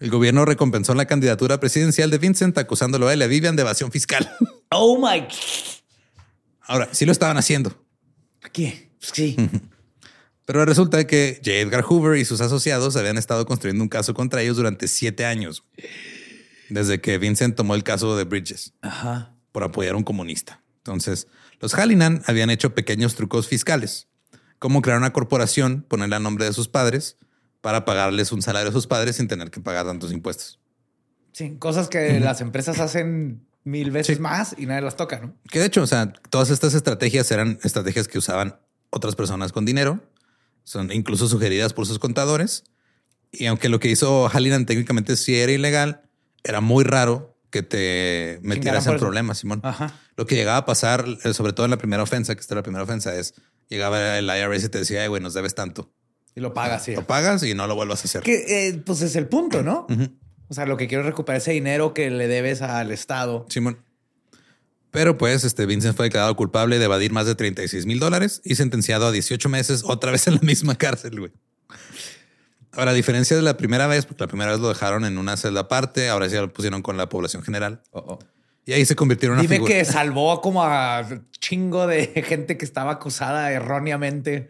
El gobierno recompensó la candidatura presidencial de Vincent acusándolo a él y a Vivian de evasión fiscal. Oh my. Ahora, sí lo estaban haciendo, ¿Qué? Pues Sí. pero resulta que J. Edgar Hoover y sus asociados habían estado construyendo un caso contra ellos durante siete años, desde que Vincent tomó el caso de Bridges Ajá. por apoyar a un comunista. Entonces, los Hallinan habían hecho pequeños trucos fiscales, como crear una corporación, ponerle a nombre de sus padres para pagarles un salario a sus padres sin tener que pagar tantos impuestos. Sí, cosas que las empresas hacen mil veces Sí. más y nadie las toca, ¿no? Que de hecho, o sea, todas estas estrategias eran estrategias que usaban otras personas con dinero, son incluso sugeridas por sus contadores. Y aunque lo que hizo Hallinan técnicamente sí era ilegal, era muy raro que te metieras en problemas, Simón. Ajá. Lo que llegaba a pasar, eh, sobre todo en la primera ofensa, que esta era la primera ofensa, es llegaba el IRS y te decía, "Ay, güey, nos debes tanto. Y lo pagas, sí. Lo pagas y no lo vuelvas a hacer. Que eh, pues es el punto, ¿no? O sea, lo que quiero es recuperar ese dinero que le debes al Estado. Simón. Pero pues este Vincent fue declarado culpable de evadir más de 36 mil dólares y sentenciado a 18 meses otra vez en la misma cárcel, güey. Ahora, a diferencia de la primera vez, porque la primera vez lo dejaron en una celda aparte, ahora sí lo pusieron con la población general. Y ahí se convirtió en una Dime figura. que salvó como a chingo de gente que estaba acusada erróneamente.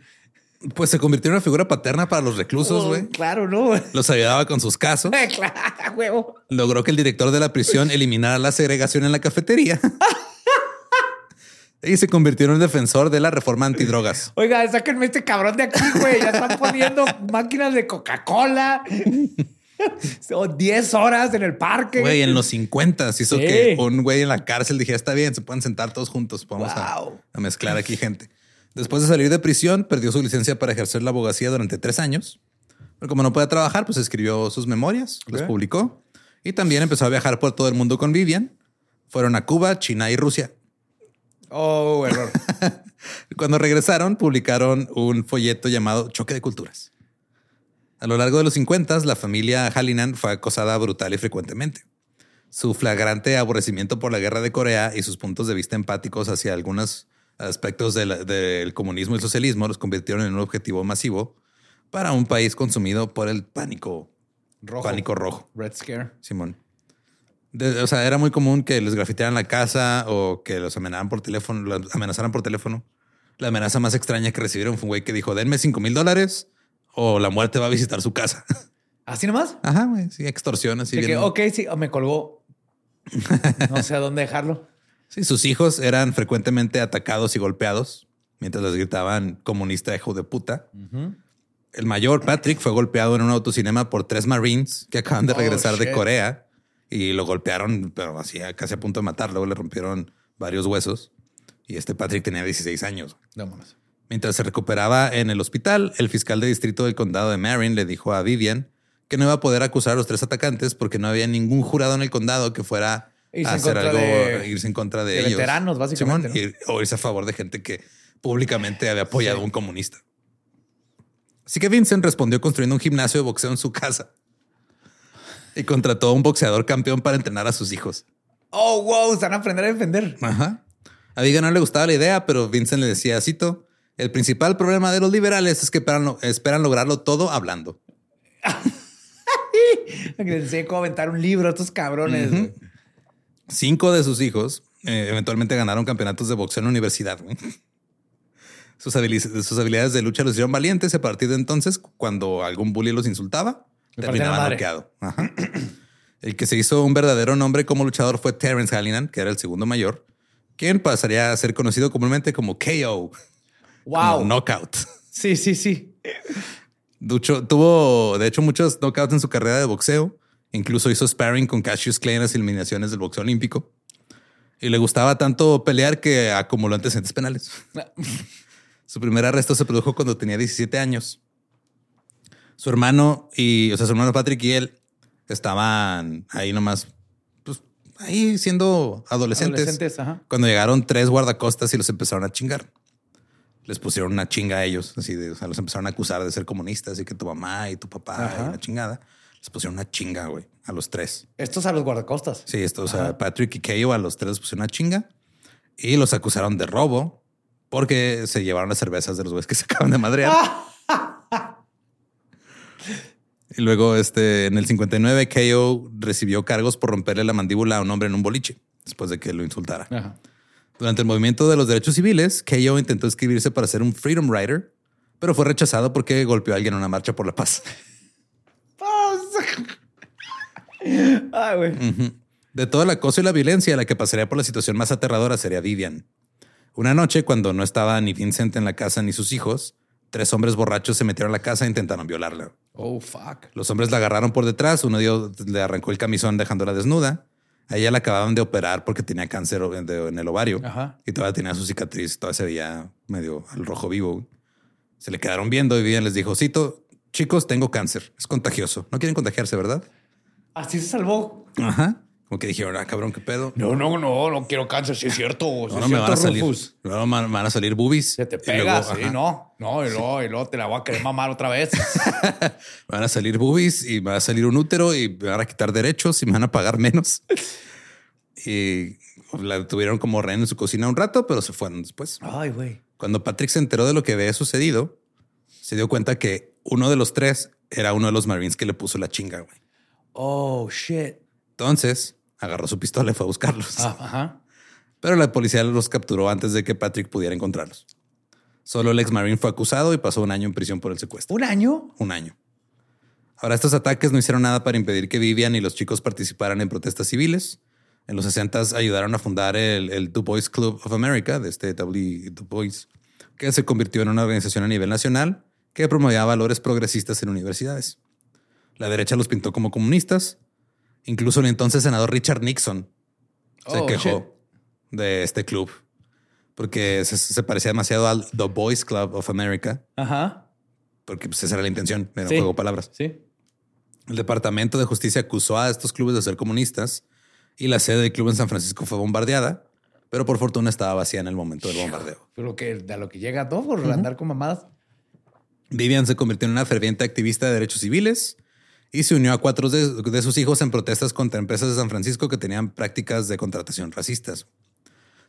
Pues se convirtió en una figura paterna para los reclusos, Oh, güey. claro, ¿no? Los ayudaba con sus casos. claro, huevo. Logró que el director de la prisión eliminara la segregación en la cafetería. y se convirtió en un defensor de la reforma antidrogas. Oiga, sáquenme este cabrón de aquí, güey. Ya están poniendo máquinas de Coca-Cola. O 10 horas en el parque. Güey, en los 50 hizo Sí. que un güey en la cárcel dijera, está bien, se pueden sentar todos juntos, vamos a- Wow. a, mezclar aquí gente. Después de salir de prisión, perdió su licencia para ejercer la abogacía durante tres años. Pero como no podía trabajar, pues escribió sus memorias, Ok. publicó y también empezó a viajar por todo el mundo con Vivian. Fueron a Cuba, China y Rusia. Oh, error. Cuando regresaron, publicaron un folleto llamado Choque de Culturas. A lo largo de los 50, la familia Hallinan fue acosada brutal y frecuentemente. Su flagrante aborrecimiento por la guerra de Corea y sus puntos de vista empáticos hacia algunos aspectos de la- del comunismo y socialismo los convirtieron en un objetivo masivo para un país consumido por el pánico Rojo. pánico rojo. Red Scare. Simón. De- o sea, era muy común que les grafitearan la casa o que los amenazaran por teléfono, los amenazaran por teléfono. La amenaza más extraña que recibieron fue un güey que dijo, denme 5 mil dólares o la muerte va a visitar su casa. ¿Así nomás? Ajá, güey. Sí, extorsión así. De que, ok, sí, me colgó. No sé a dónde dejarlo. Sí, sus hijos eran frecuentemente atacados y golpeados mientras les gritaban comunista hijo de puta. El mayor, Patrick, fue golpeado en un autocinema por tres Marines que acaban de Oh, regresar de. Corea y lo golpearon, pero así casi a punto de matarlo. Le rompieron varios huesos y este Patrick tenía 16 años. No mames. Mientras se recuperaba en el hospital, el fiscal de distrito del condado de Marin le dijo a Vivian que no iba a poder acusar a los tres atacantes porque no había ningún jurado en el condado que fuera Irse a en hacer algo, de- irse en contra de, de ellos. veteranos, básicamente, Simón, ir- o irse a favor de gente que públicamente había apoyado a un comunista. Así que Vincent respondió construyendo un gimnasio de boxeo en su casa y contrató a un boxeador campeón para entrenar a sus hijos. Oh, wow, están a aprender a defender. Ajá. A Viga no le gustaba la idea, pero Vincent le decía, cito, el principal problema de los liberales es que esperan, esperan lograrlo todo hablando. Que les cómo aventar un libro a estos cabrones. Cinco de sus hijos Eh, eventualmente ganaron campeonatos de boxeo en la universidad. güey. Sus, habili- sus habilidades de lucha los hicieron valientes y a partir de entonces, cuando algún bully los insultaba, Le terminaba noqueado. Ajá. El que se hizo un verdadero nombre como luchador fue Terrence Hallinan, que era el segundo mayor, quien pasaría a ser conocido comúnmente como KO, Wow. como knockout. Sí, sí, sí. Ducho, tuvo, de hecho, muchos knockouts en su carrera de boxeo. Incluso hizo sparring con Cassius Clay en las eliminaciones del boxeo olímpico. Y le gustaba tanto pelear que acumuló antecedentes penales. Su primer arresto se produjo cuando tenía 17 años. Su hermano y, o sea, su hermano Patrick y él estaban ahí nomás, pues ahí siendo adolescentes. Adolescentes, ajá. Cuando llegaron tres guardacostas y los empezaron a chingar. Les pusieron una chinga a ellos, así de, o sea, los empezaron a acusar de ser comunistas y que tu mamá y tu papá Ajá. y la chingada. Les pusieron una chinga, güey, a los tres. Estos a los guardacostas. Sí, esto, o sea, Patrick y Keio a los tres les pusieron una chinga y los acusaron de robo porque se llevaron las cervezas de los güeyes que se acaban de madrear. y luego, este, en el 59, Keio recibió cargos por romperle la mandíbula a un hombre en un boliche después de que lo insultara. Ajá. Durante el movimiento de los derechos civiles, Keio intentó inscribirse para ser un Freedom Rider, pero fue rechazado porque golpeó a alguien en una marcha por la paz. Ay, güey. De todo el acoso y la violencia, la que pasaría por la situación más aterradora sería Vivian. Una noche, cuando no estaba ni Vincent en la casa ni sus hijos, tres hombres borrachos se metieron a la casa e intentaron violarla. Oh, fuck. Los hombres la agarraron por detrás, uno de ellos le arrancó el camisón dejándola desnuda. A ella la acababan de operar porque tenía cáncer en el ovario Ajá. y todavía tenía su cicatriz, todavía se veía medio al rojo vivo. Se le quedaron viendo y Vivian les dijo, Cito, chicos, tengo cáncer, es contagioso. No quieren contagiarse, ¿verdad? Así se salvó. Ajá. Como que dijeron, ah, cabrón, qué pedo. No, no, no, no quiero cáncer. Si es cierto. Si No, es me van a cierto, salir. Rufus. No, me van a salir boobies. Se te pega, luego, sí, ajá, no. No, y luego, y luego te la voy a querer mamar otra vez. Me van a salir boobies y me va a salir un útero y me van a quitar derechos y me van a pagar menos. y la tuvieron como rehén en su cocina un rato, pero se fueron después. Ay, güey. Cuando Patrick se enteró de lo que había sucedido, se dio cuenta que uno de los tres era uno de los Marines que le puso la chinga. güey. Oh, shit. Entonces agarró su pistola y fue a buscarlos. Ah, ajá. Pero la policía los capturó antes de que Patrick pudiera encontrarlos. Solo el ex Marine fue acusado y pasó un año en prisión por el secuestro. ¿Un año? Un año. Ahora, estos ataques no hicieron nada para impedir que Vivian y los chicos participaran en protestas civiles. En los 60 ayudaron a fundar el, el Du Bois Club of America, de este W. Du Bois, que se convirtió en una organización a nivel nacional que promovía valores progresistas en universidades. La derecha los pintó como comunistas. Incluso el entonces senador Richard Nixon se Oh, quejó shit. de este club porque se, se parecía demasiado al The Boys Club of America, Ajá. porque pues, esa era la intención, era Sí. un juego de palabras. Sí. El Departamento de Justicia acusó a estos clubes de ser comunistas y la sede del club en San Francisco fue bombardeada, pero por fortuna estaba vacía en el momento del bombardeo. Pero que a lo que llega todo por andar con mamadas. Vivian se convirtió en una ferviente activista de derechos civiles y se unió a cuatro de, de sus hijos en protestas contra empresas de San Francisco que tenían prácticas de contratación racistas.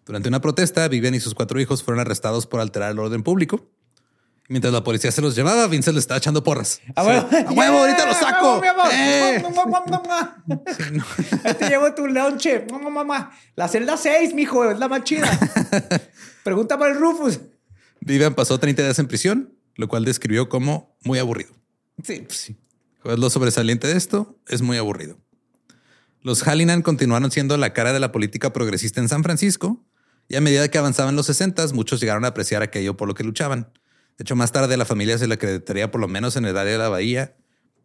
Durante una protesta, Vivian y sus cuatro hijos fueron arrestados por alterar el orden público. Mientras la policía se los llevaba, Vincent le estaba echando porras. ¡A huevo! ¡A huevo! ¡Ahorita lo saco! ¡A huevo, mi amor! ¡Eh! ¡Mua, mua, mua, mua, mua! Ahí te llevo tu lonche. La celda 6, mijo, es la más chida. Pregunta por el Rufus. Vivian pasó 30 días en prisión, lo cual describió como muy aburrido. Sí, pues sí. Pues lo sobresaliente de esto es muy aburrido. Los Hallinan continuaron siendo la cara de la política progresista en San Francisco y a medida que avanzaban los 60 muchos llegaron a apreciar aquello por lo que luchaban. De hecho, más tarde la familia se le acreditaría por lo menos en el área de la bahía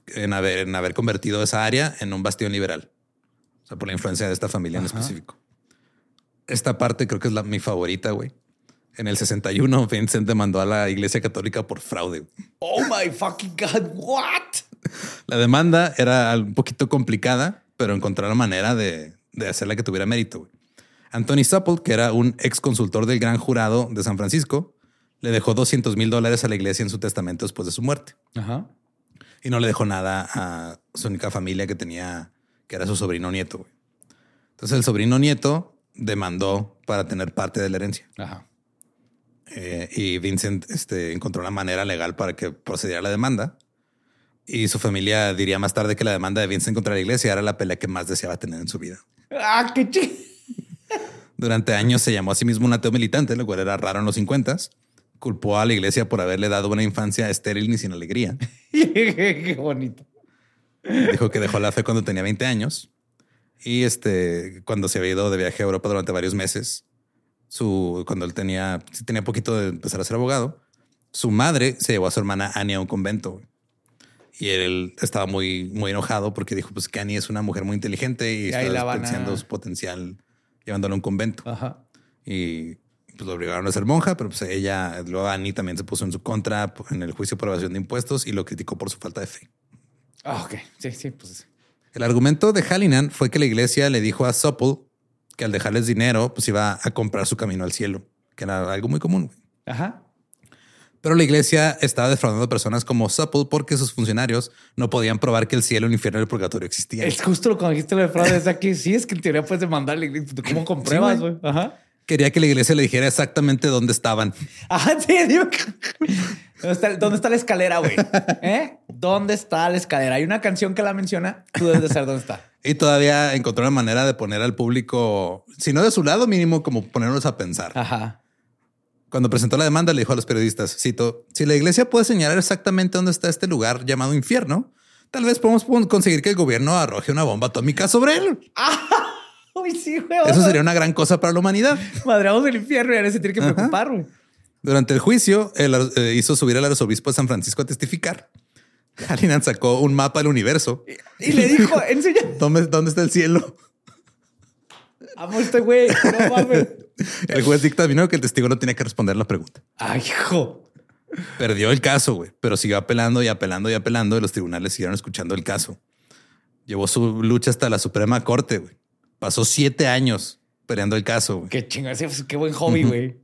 en haber, en haber convertido esa área en un bastión liberal. O sea, por la influencia de esta familia en específico. Esta parte creo que es la, mi favorita, güey. En el 61, Vincent demandó a la iglesia católica por fraude. Oh my fucking God, what? La demanda era un poquito complicada, pero encontró la manera de, de hacerla que tuviera mérito. güey. Anthony Supple, que era un ex consultor del gran jurado de San Francisco, le dejó 200 mil dólares a la iglesia en su testamento después de su muerte. Ajá. Y no le dejó nada a su única familia que tenía, que era su sobrino nieto. güey. Entonces el sobrino nieto demandó para tener parte de la herencia. Ajá. Eh, y Vincent este, encontró la manera legal para que procediera la demanda. Y su familia diría más tarde que la demanda de Vincent contra la iglesia era la pelea que más deseaba tener en su vida. Ah, qué chi. Durante años se llamó a sí mismo un ateo militante, lo cual era raro en los 50 Culpó a la iglesia por haberle dado una infancia estéril ni sin alegría. Qué bonito. Dijo que dejó la fe cuando tenía 20 años. Y este, cuando se había ido de viaje a Europa durante varios meses, su, cuando él tenía, tenía poquito de empezar a ser abogado, su madre se llevó a su hermana Annie a un convento. Y él estaba muy, muy enojado porque dijo pues que Annie es una mujer muy inteligente y, está desperdiciando su potencial llevándola a un convento. Ajá. Y pues lo obligaron a ser monja, pero pues ella, luego Annie también se puso en su contra en el juicio por evasión de impuestos y lo criticó por su falta de fe. Ah, ok. Sí, sí, pues. El argumento de Hallinan fue que la iglesia le dijo a Supple que al dejarles dinero, pues iba a comprar su camino al cielo, que era algo muy común. Ajá. Pero la iglesia estaba defraudando a personas como Supple porque sus funcionarios no podían probar que el cielo, el infierno y el purgatorio existían. Es justo lo que dijiste lo de fraude. Es aquí. Sí, es que en teoría puedes demandar la iglesia. ¿Cómo compruebas, güey? Ajá. Quería que la iglesia le dijera exactamente dónde estaban. Ajá, sí, digo. ¿Dónde está, ¿Dónde está la escalera, güey? ¿Eh? ¿Dónde está la escalera? Hay una canción que la menciona. Tú debes de saber dónde está. Y todavía encontró una manera de poner al público, si no de su lado, mínimo como ponerlos a pensar. Ajá. Cuando presentó la demanda, le dijo a los periodistas, cito, si la iglesia puede señalar exactamente dónde está este lugar llamado infierno, tal vez podemos conseguir que el gobierno arroje una bomba atómica sobre él. Uy, sí, güey. Eso sería una gran cosa para la humanidad. Madreamos el infierno y ahora se tiene que preocupar, güey. Durante el juicio, él eh, hizo subir al arzobispo de San Francisco a testificar. Hallinan sacó un mapa del universo. Y, le dijo, enseña. ¿Dónde, ¿Dónde está el cielo? Amo este güey. No mames. El juez dictaminó que el testigo no tenía que responder la pregunta. Ay, hijo. Perdió el caso, güey, pero siguió apelando y apelando y apelando y los tribunales siguieron escuchando el caso. Llevó su lucha hasta la Suprema Corte, güey. Pasó siete años peleando el caso. Güey. Qué chingón, qué buen hobby, güey.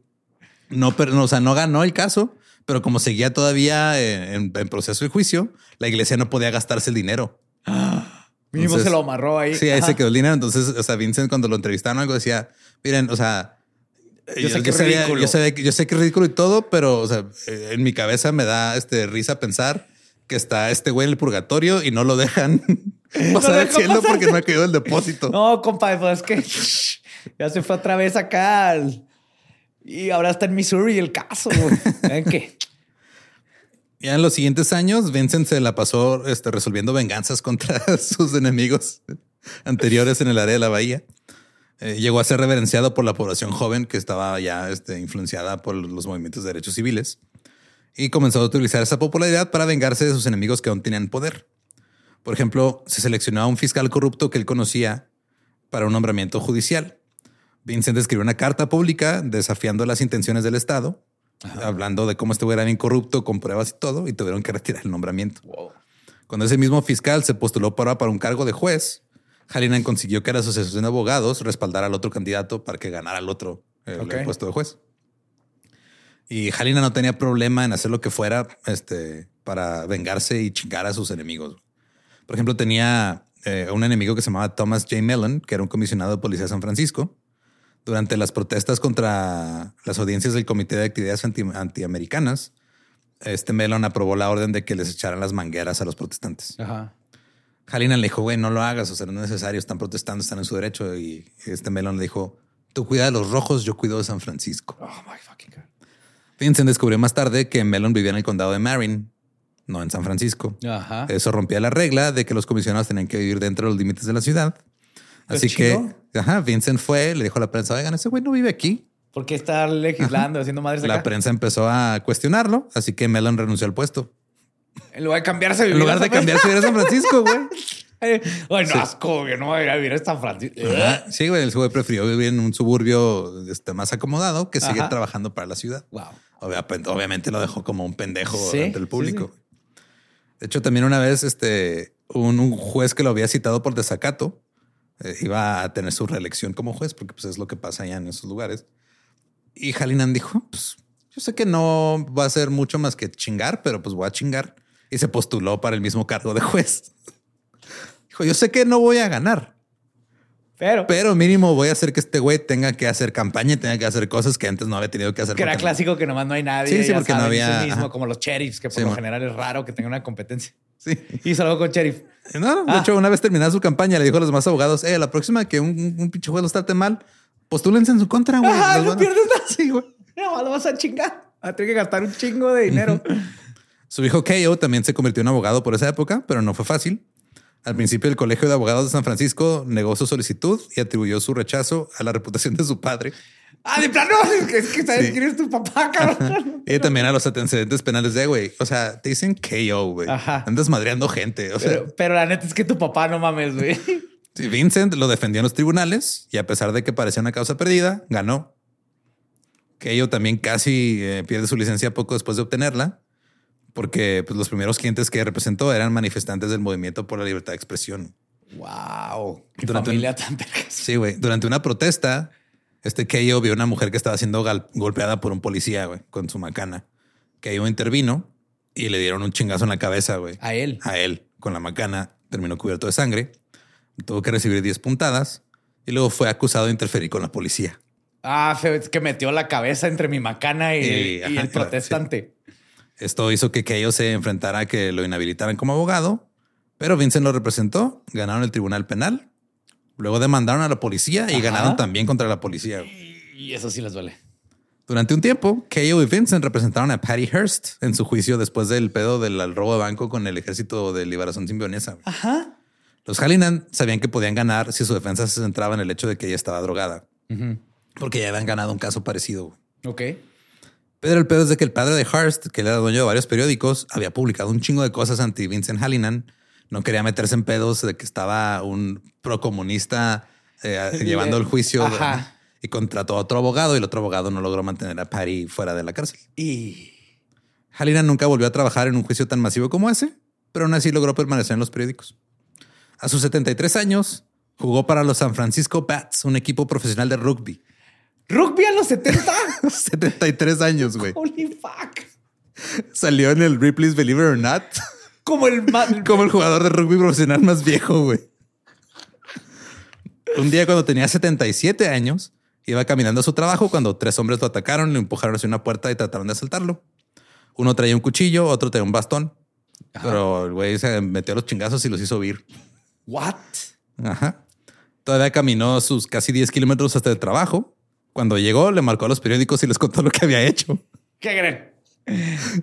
No, pero, o sea, no ganó el caso, pero como seguía todavía en, proceso de juicio, la iglesia no podía gastarse el dinero. Mínimo se lo amarró ahí. Sí, ahí se quedó el dinero. Entonces, o sea, Vincent cuando lo entrevistaron algo decía, miren, o sea, yo, sé que es ridículo. Yo sé, que es ridículo y todo, pero o sea, eh, en mi cabeza me da este risa pensar que está este güey en el purgatorio y no lo dejan pasar cielo porque no ha caído el depósito. No, compa, pues es que ya se fue otra vez acá y ahora está en Missouri el caso. ¿En qué? Ya en los siguientes años, Vincent se la pasó este, resolviendo venganzas contra sus enemigos anteriores en el área de la bahía. Eh, llegó a ser reverenciado por la población joven que estaba ya este, influenciada por los movimientos de derechos civiles y comenzó a utilizar esa popularidad para vengarse de sus enemigos que aún tenían poder. Por ejemplo, se seleccionó a un fiscal corrupto que él conocía para un nombramiento judicial. Vincent escribió una carta pública desafiando las intenciones del Estado, hablando de cómo este era bien corrupto, con pruebas y todo, y tuvieron que retirar el nombramiento. Cuando ese mismo fiscal se postuló para, para un cargo de juez, Hallinan consiguió que la asociación de abogados respaldara al otro candidato para que ganara al otro el, puesto de juez. Y Hallinan no tenía problema en hacer lo que fuera este, para vengarse y chingar a sus enemigos. Por ejemplo, tenía eh, un enemigo que se llamaba Thomas J. Mellon, que era un comisionado de policía de San Francisco. Durante las protestas contra las audiencias del Comité de Actividades Antiamericanas, este Mellon aprobó la orden de que les echaran las mangueras a los protestantes. Ajá. Jalina le dijo, güey, no lo hagas, o sea, no es necesario, están protestando, están en su derecho. Y este melón le dijo, tú cuida de los rojos, yo cuido de San Francisco. Oh my fucking God. Vincent descubrió más tarde que Melon vivía en el condado de Marin, no en San Francisco. Ajá. Eso rompía la regla de que los comisionados tenían que vivir dentro de los límites de la ciudad. Así que ajá, Vincent fue, le dijo a la prensa, oigan, ese güey no vive aquí. ¿Por qué está legislando, haciendo madres acá? La prensa empezó a cuestionarlo, así que Melon renunció al puesto. En lugar de cambiarse En lugar de cambiarse a San Francisco, güey. Ay, no, asco, güey. No voy a ir a vivir a San Francisco. Sí, güey. El güey prefirió vivir en un suburbio este, más acomodado que seguir trabajando para la ciudad. Wow. Obviamente, lo dejó como un pendejo ante el público. De hecho, también una vez este, un, juez que lo había citado por desacato eh, iba a tener su reelección como juez, porque pues, es lo que pasa allá en esos lugares. Y Halinan dijo, pues yo sé que no va a ser mucho más que chingar, pero pues voy a chingar y se postuló para el mismo cargo de juez. Dijo, yo sé que no voy a ganar. Pero, pero mínimo voy a hacer que este güey tenga que hacer campaña y tenga que hacer cosas que antes no había tenido que hacer. Que era clásico que nomás no hay nadie. Sí, sí, porque no había. Mismo, como los sheriffs, que por lo general es raro que tenga una competencia. Sí. Hizo algo con sheriff. No, de ah. hecho, una vez terminada su campaña, le dijo a los demás abogados: eh, la próxima que un, pinche juez los trate mal, Postúlense en su contra, güey. Ajá, no van pierdes nada. Sí, güey. No, lo vas a chingar. Vas a tener que gastar un chingo de dinero. Su hijo Keo también se convirtió en abogado por esa época, pero no fue fácil. Al principio, el Colegio de Abogados de San Francisco negó su solicitud y atribuyó su rechazo a la reputación de su padre ah, de plano, es que, es que sabes Sí. quién es tu papá, cabrón. y también a los antecedentes penales de, güey. O sea, te dicen KO, güey. Andas madreando gente. O sea, Pero, pero la neta es que tu papá no mames, güey. sí, Vincent lo defendió en los tribunales y a pesar de que parecía una causa perdida, ganó. KO también casi eh, pierde su licencia poco después de obtenerla, porque pues, los primeros clientes que representó eran manifestantes del movimiento por la libertad de expresión. Wow. Qué Durante familia tan vergas. Sí, güey. Durante una protesta, este KO vio una mujer que estaba siendo golpeada por un policía, güey, con su macana. KO intervino y le dieron un chingazo en la cabeza, güey. A él. A él, con la macana. Terminó cubierto de sangre. Tuvo que recibir 10 puntadas y luego fue acusado de interferir con la policía. Ah, es que metió la cabeza entre mi macana y, Y- y ajá, el protestante. Esto hizo que KO se enfrentara a que lo inhabilitaran como abogado, pero Vincent lo representó, ganaron el tribunal penal, luego demandaron a la policía y Ajá. ganaron también contra la policía. Y eso sí les duele. Durante un tiempo, KO y Vincent representaron a Patty Hearst en su juicio después del pedo del robo de banco con el ejército de liberación simbionesa. Ajá. Los Hallinan sabían que podían ganar si su defensa se centraba en el hecho de que ella estaba drogada, porque ya habían ganado un caso parecido. Ok. Pero el pedo es de que el padre de Hearst, que era dueño de varios periódicos, había publicado un chingo de cosas anti Vincent Hallinan. No quería meterse en pedos de que estaba un procomunista eh, llevando el juicio y contrató a otro abogado y el otro abogado no logró mantener a Patty fuera de la cárcel. Y Hallinan nunca volvió a trabajar en un juicio tan masivo como ese, pero aún así logró permanecer en los periódicos. A sus 73 años, jugó para los San Francisco Bats, un equipo profesional de rugby. Rugby a los 70. 73 años, güey. Holy fuck. Salió en el Ripley's Believe It or Not Como el como el jugador de rugby profesional más viejo, güey. Un día cuando tenía 77 años, iba caminando a su trabajo cuando tres hombres lo atacaron, le empujaron hacia una puerta y trataron de asaltarlo. Uno traía un cuchillo, otro traía un bastón. Pero el güey se metió a los chingazos y los hizo huir. What? Ajá. Todavía caminó sus casi 10 kilómetros hasta el trabajo. Cuando llegó, le marcó a los periódicos y les contó lo que había hecho. ¿Qué creen?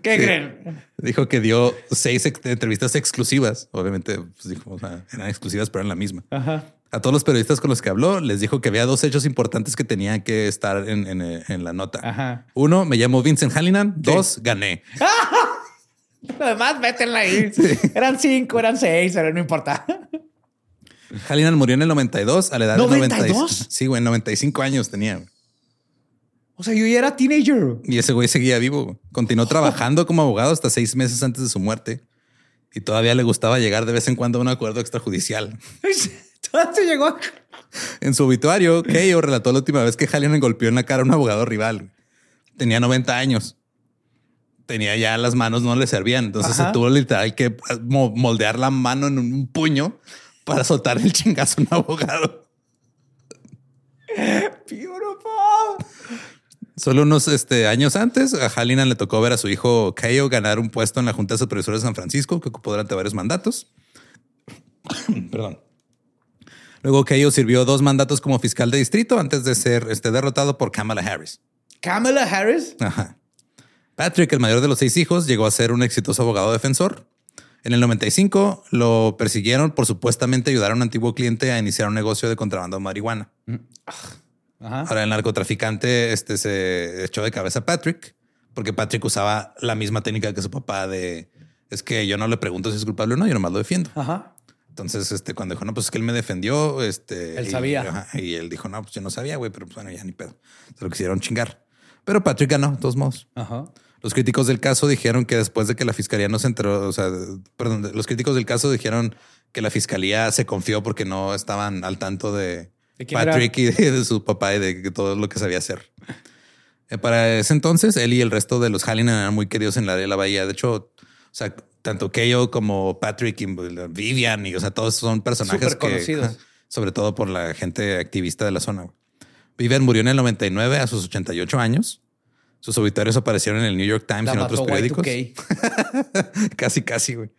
¿Qué Sí. creen? Dijo que dio seis entrevistas exclusivas. Obviamente, pues dijo, o sea, eran exclusivas, pero eran la misma. Ajá. A todos los periodistas con los que habló, les dijo que había dos hechos importantes que tenían que estar en, en, en la nota. Ajá. Uno, me llamo Vincent Hallinan. Dos, gané. Lo demás, métenla ahí. Eran cinco, eran seis, pero no importa. Hallinan murió en el 92 a la edad de 92? 90. Sí, güey, 95 años tenía. O sea, yo ya era teenager. Y ese güey seguía vivo. Continuó trabajando como abogado hasta seis meses antes de su muerte. Y todavía le gustaba llegar de vez en cuando a un acuerdo extrajudicial. Todavía se llegó. En su obituario, Keio relató la última vez que Hallinan golpeó en la cara a un abogado rival. Tenía 90 años. Tenía ya las manos, no le servían. Entonces Ajá. se tuvo literal que mo- moldear la mano en un puño para soltar el chingazo a un abogado. Beautiful. Solo unos este, años antes, a Hallinan le tocó ver a su hijo Keio ganar un puesto en la Junta de Supervisores de San Francisco, que ocupó durante varios mandatos. Perdón. Luego Keio sirvió dos mandatos como fiscal de distrito antes de ser este, derrotado por Kamala Harris. Kamala Harris. Ajá. Patrick, el mayor de los seis hijos, llegó a ser un exitoso abogado defensor. En el 95 lo persiguieron por supuestamente ayudar a un antiguo cliente a iniciar un negocio de contrabando de marihuana. Ajá. Ahora el narcotraficante este, se echó de cabeza a Patrick porque Patrick usaba la misma técnica que su papá de es que yo no le pregunto si es culpable o no, yo nomás lo defiendo. Ajá. Entonces, este, cuando dijo, no, pues es que él me defendió, este. Él y- sabía. ajá, y él dijo, no, pues yo no sabía, güey, pero pues bueno, ya ni pedo. Se lo quisieron chingar. Pero Patrick ganó, de todos modos. Ajá. Los críticos del caso dijeron que después de que la fiscalía no se enteró, o sea, perdón, los críticos del caso dijeron que la fiscalía se confió porque no estaban al tanto de, ¿De quién era? Patrick y de, de su papá y de que todo lo que sabía hacer. Eh, Para ese entonces, él y el resto de los Hallinan eran muy queridos en la área de la bahía. De hecho, o sea, tanto Keio como Patrick y Vivian y, o sea, todos son personajes que, conocidos. ajá, sobre todo por la gente activista de la zona. Vivian murió en el 99 a sus 88 años. Sus obituarios aparecieron en el New York Times La y en otros periódicos. Y2K. casi, casi, güey.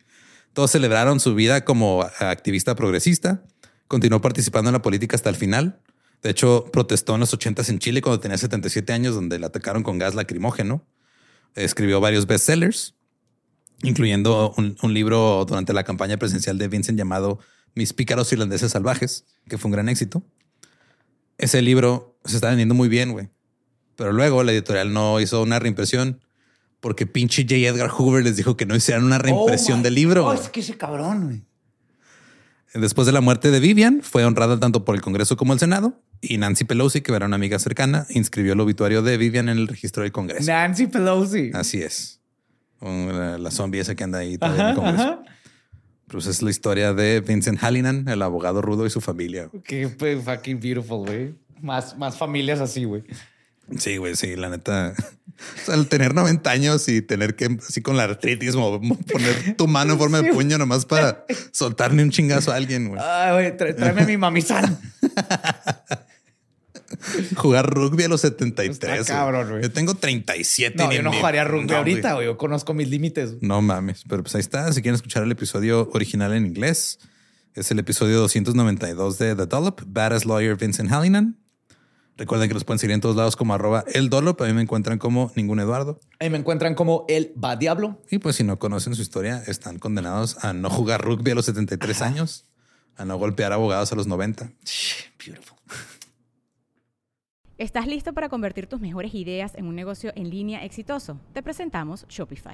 Todos celebraron su vida como activista progresista. Continuó participando en la política hasta el final. De hecho, protestó en los 80 en Chile cuando tenía 77 años, donde le atacaron con gas lacrimógeno. Escribió varios bestsellers, incluyendo un, un libro durante la campaña presidencial de Vincent llamado Mis pícaros irlandeses salvajes, que fue un gran éxito. Ese libro se está vendiendo muy bien, güey. Pero luego la editorial no hizo una reimpresión porque pinche J. Edgar Hoover les dijo que no hicieran una reimpresión Oh my- del libro. Oh, es que ese cabrón, güey. Después de la muerte de Vivian, fue honrada tanto por el Congreso como el Senado. Y Nancy Pelosi, que era una amiga cercana, inscribió el obituario de Vivian en el registro del Congreso. Nancy Pelosi. Así es. La, la zombie esa que anda ahí en el Congreso. ajá. Pues es la historia de Vincent Hallinan, el abogado rudo y su familia. Qué fucking beautiful, güey. Más, más familias así, güey. Sí, güey, sí, la neta. O sea, el tener 90 años y tener que, así con la artritis, mo- mo- poner tu mano en forma de puño nomás para soltarle un chingazo a alguien, güey. Ay, güey, trá- tráeme mi mamizán. Jugar rugby a los 73. Está cabrón, güey. Yo tengo 37. No, yo no jugaría rugby no, ahorita, güey. güey. Yo conozco mis límites. No mames, pero pues ahí está. Si quieren escuchar el episodio original en inglés, es el episodio 292 de The Dollop, Badass Lawyer Vincent Hallinan. Recuerden que nos pueden seguir en todos lados como arroba el Dollop. A mí me encuentran como ningún Eduardo. Ahí me encuentran como el va diablo. Y pues si no conocen su historia, están condenados a no jugar rugby a los 73 años, a no golpear abogados a los 90. Beautiful. ¿Estás listo para convertir tus mejores ideas en un negocio en línea exitoso? Te presentamos Shopify.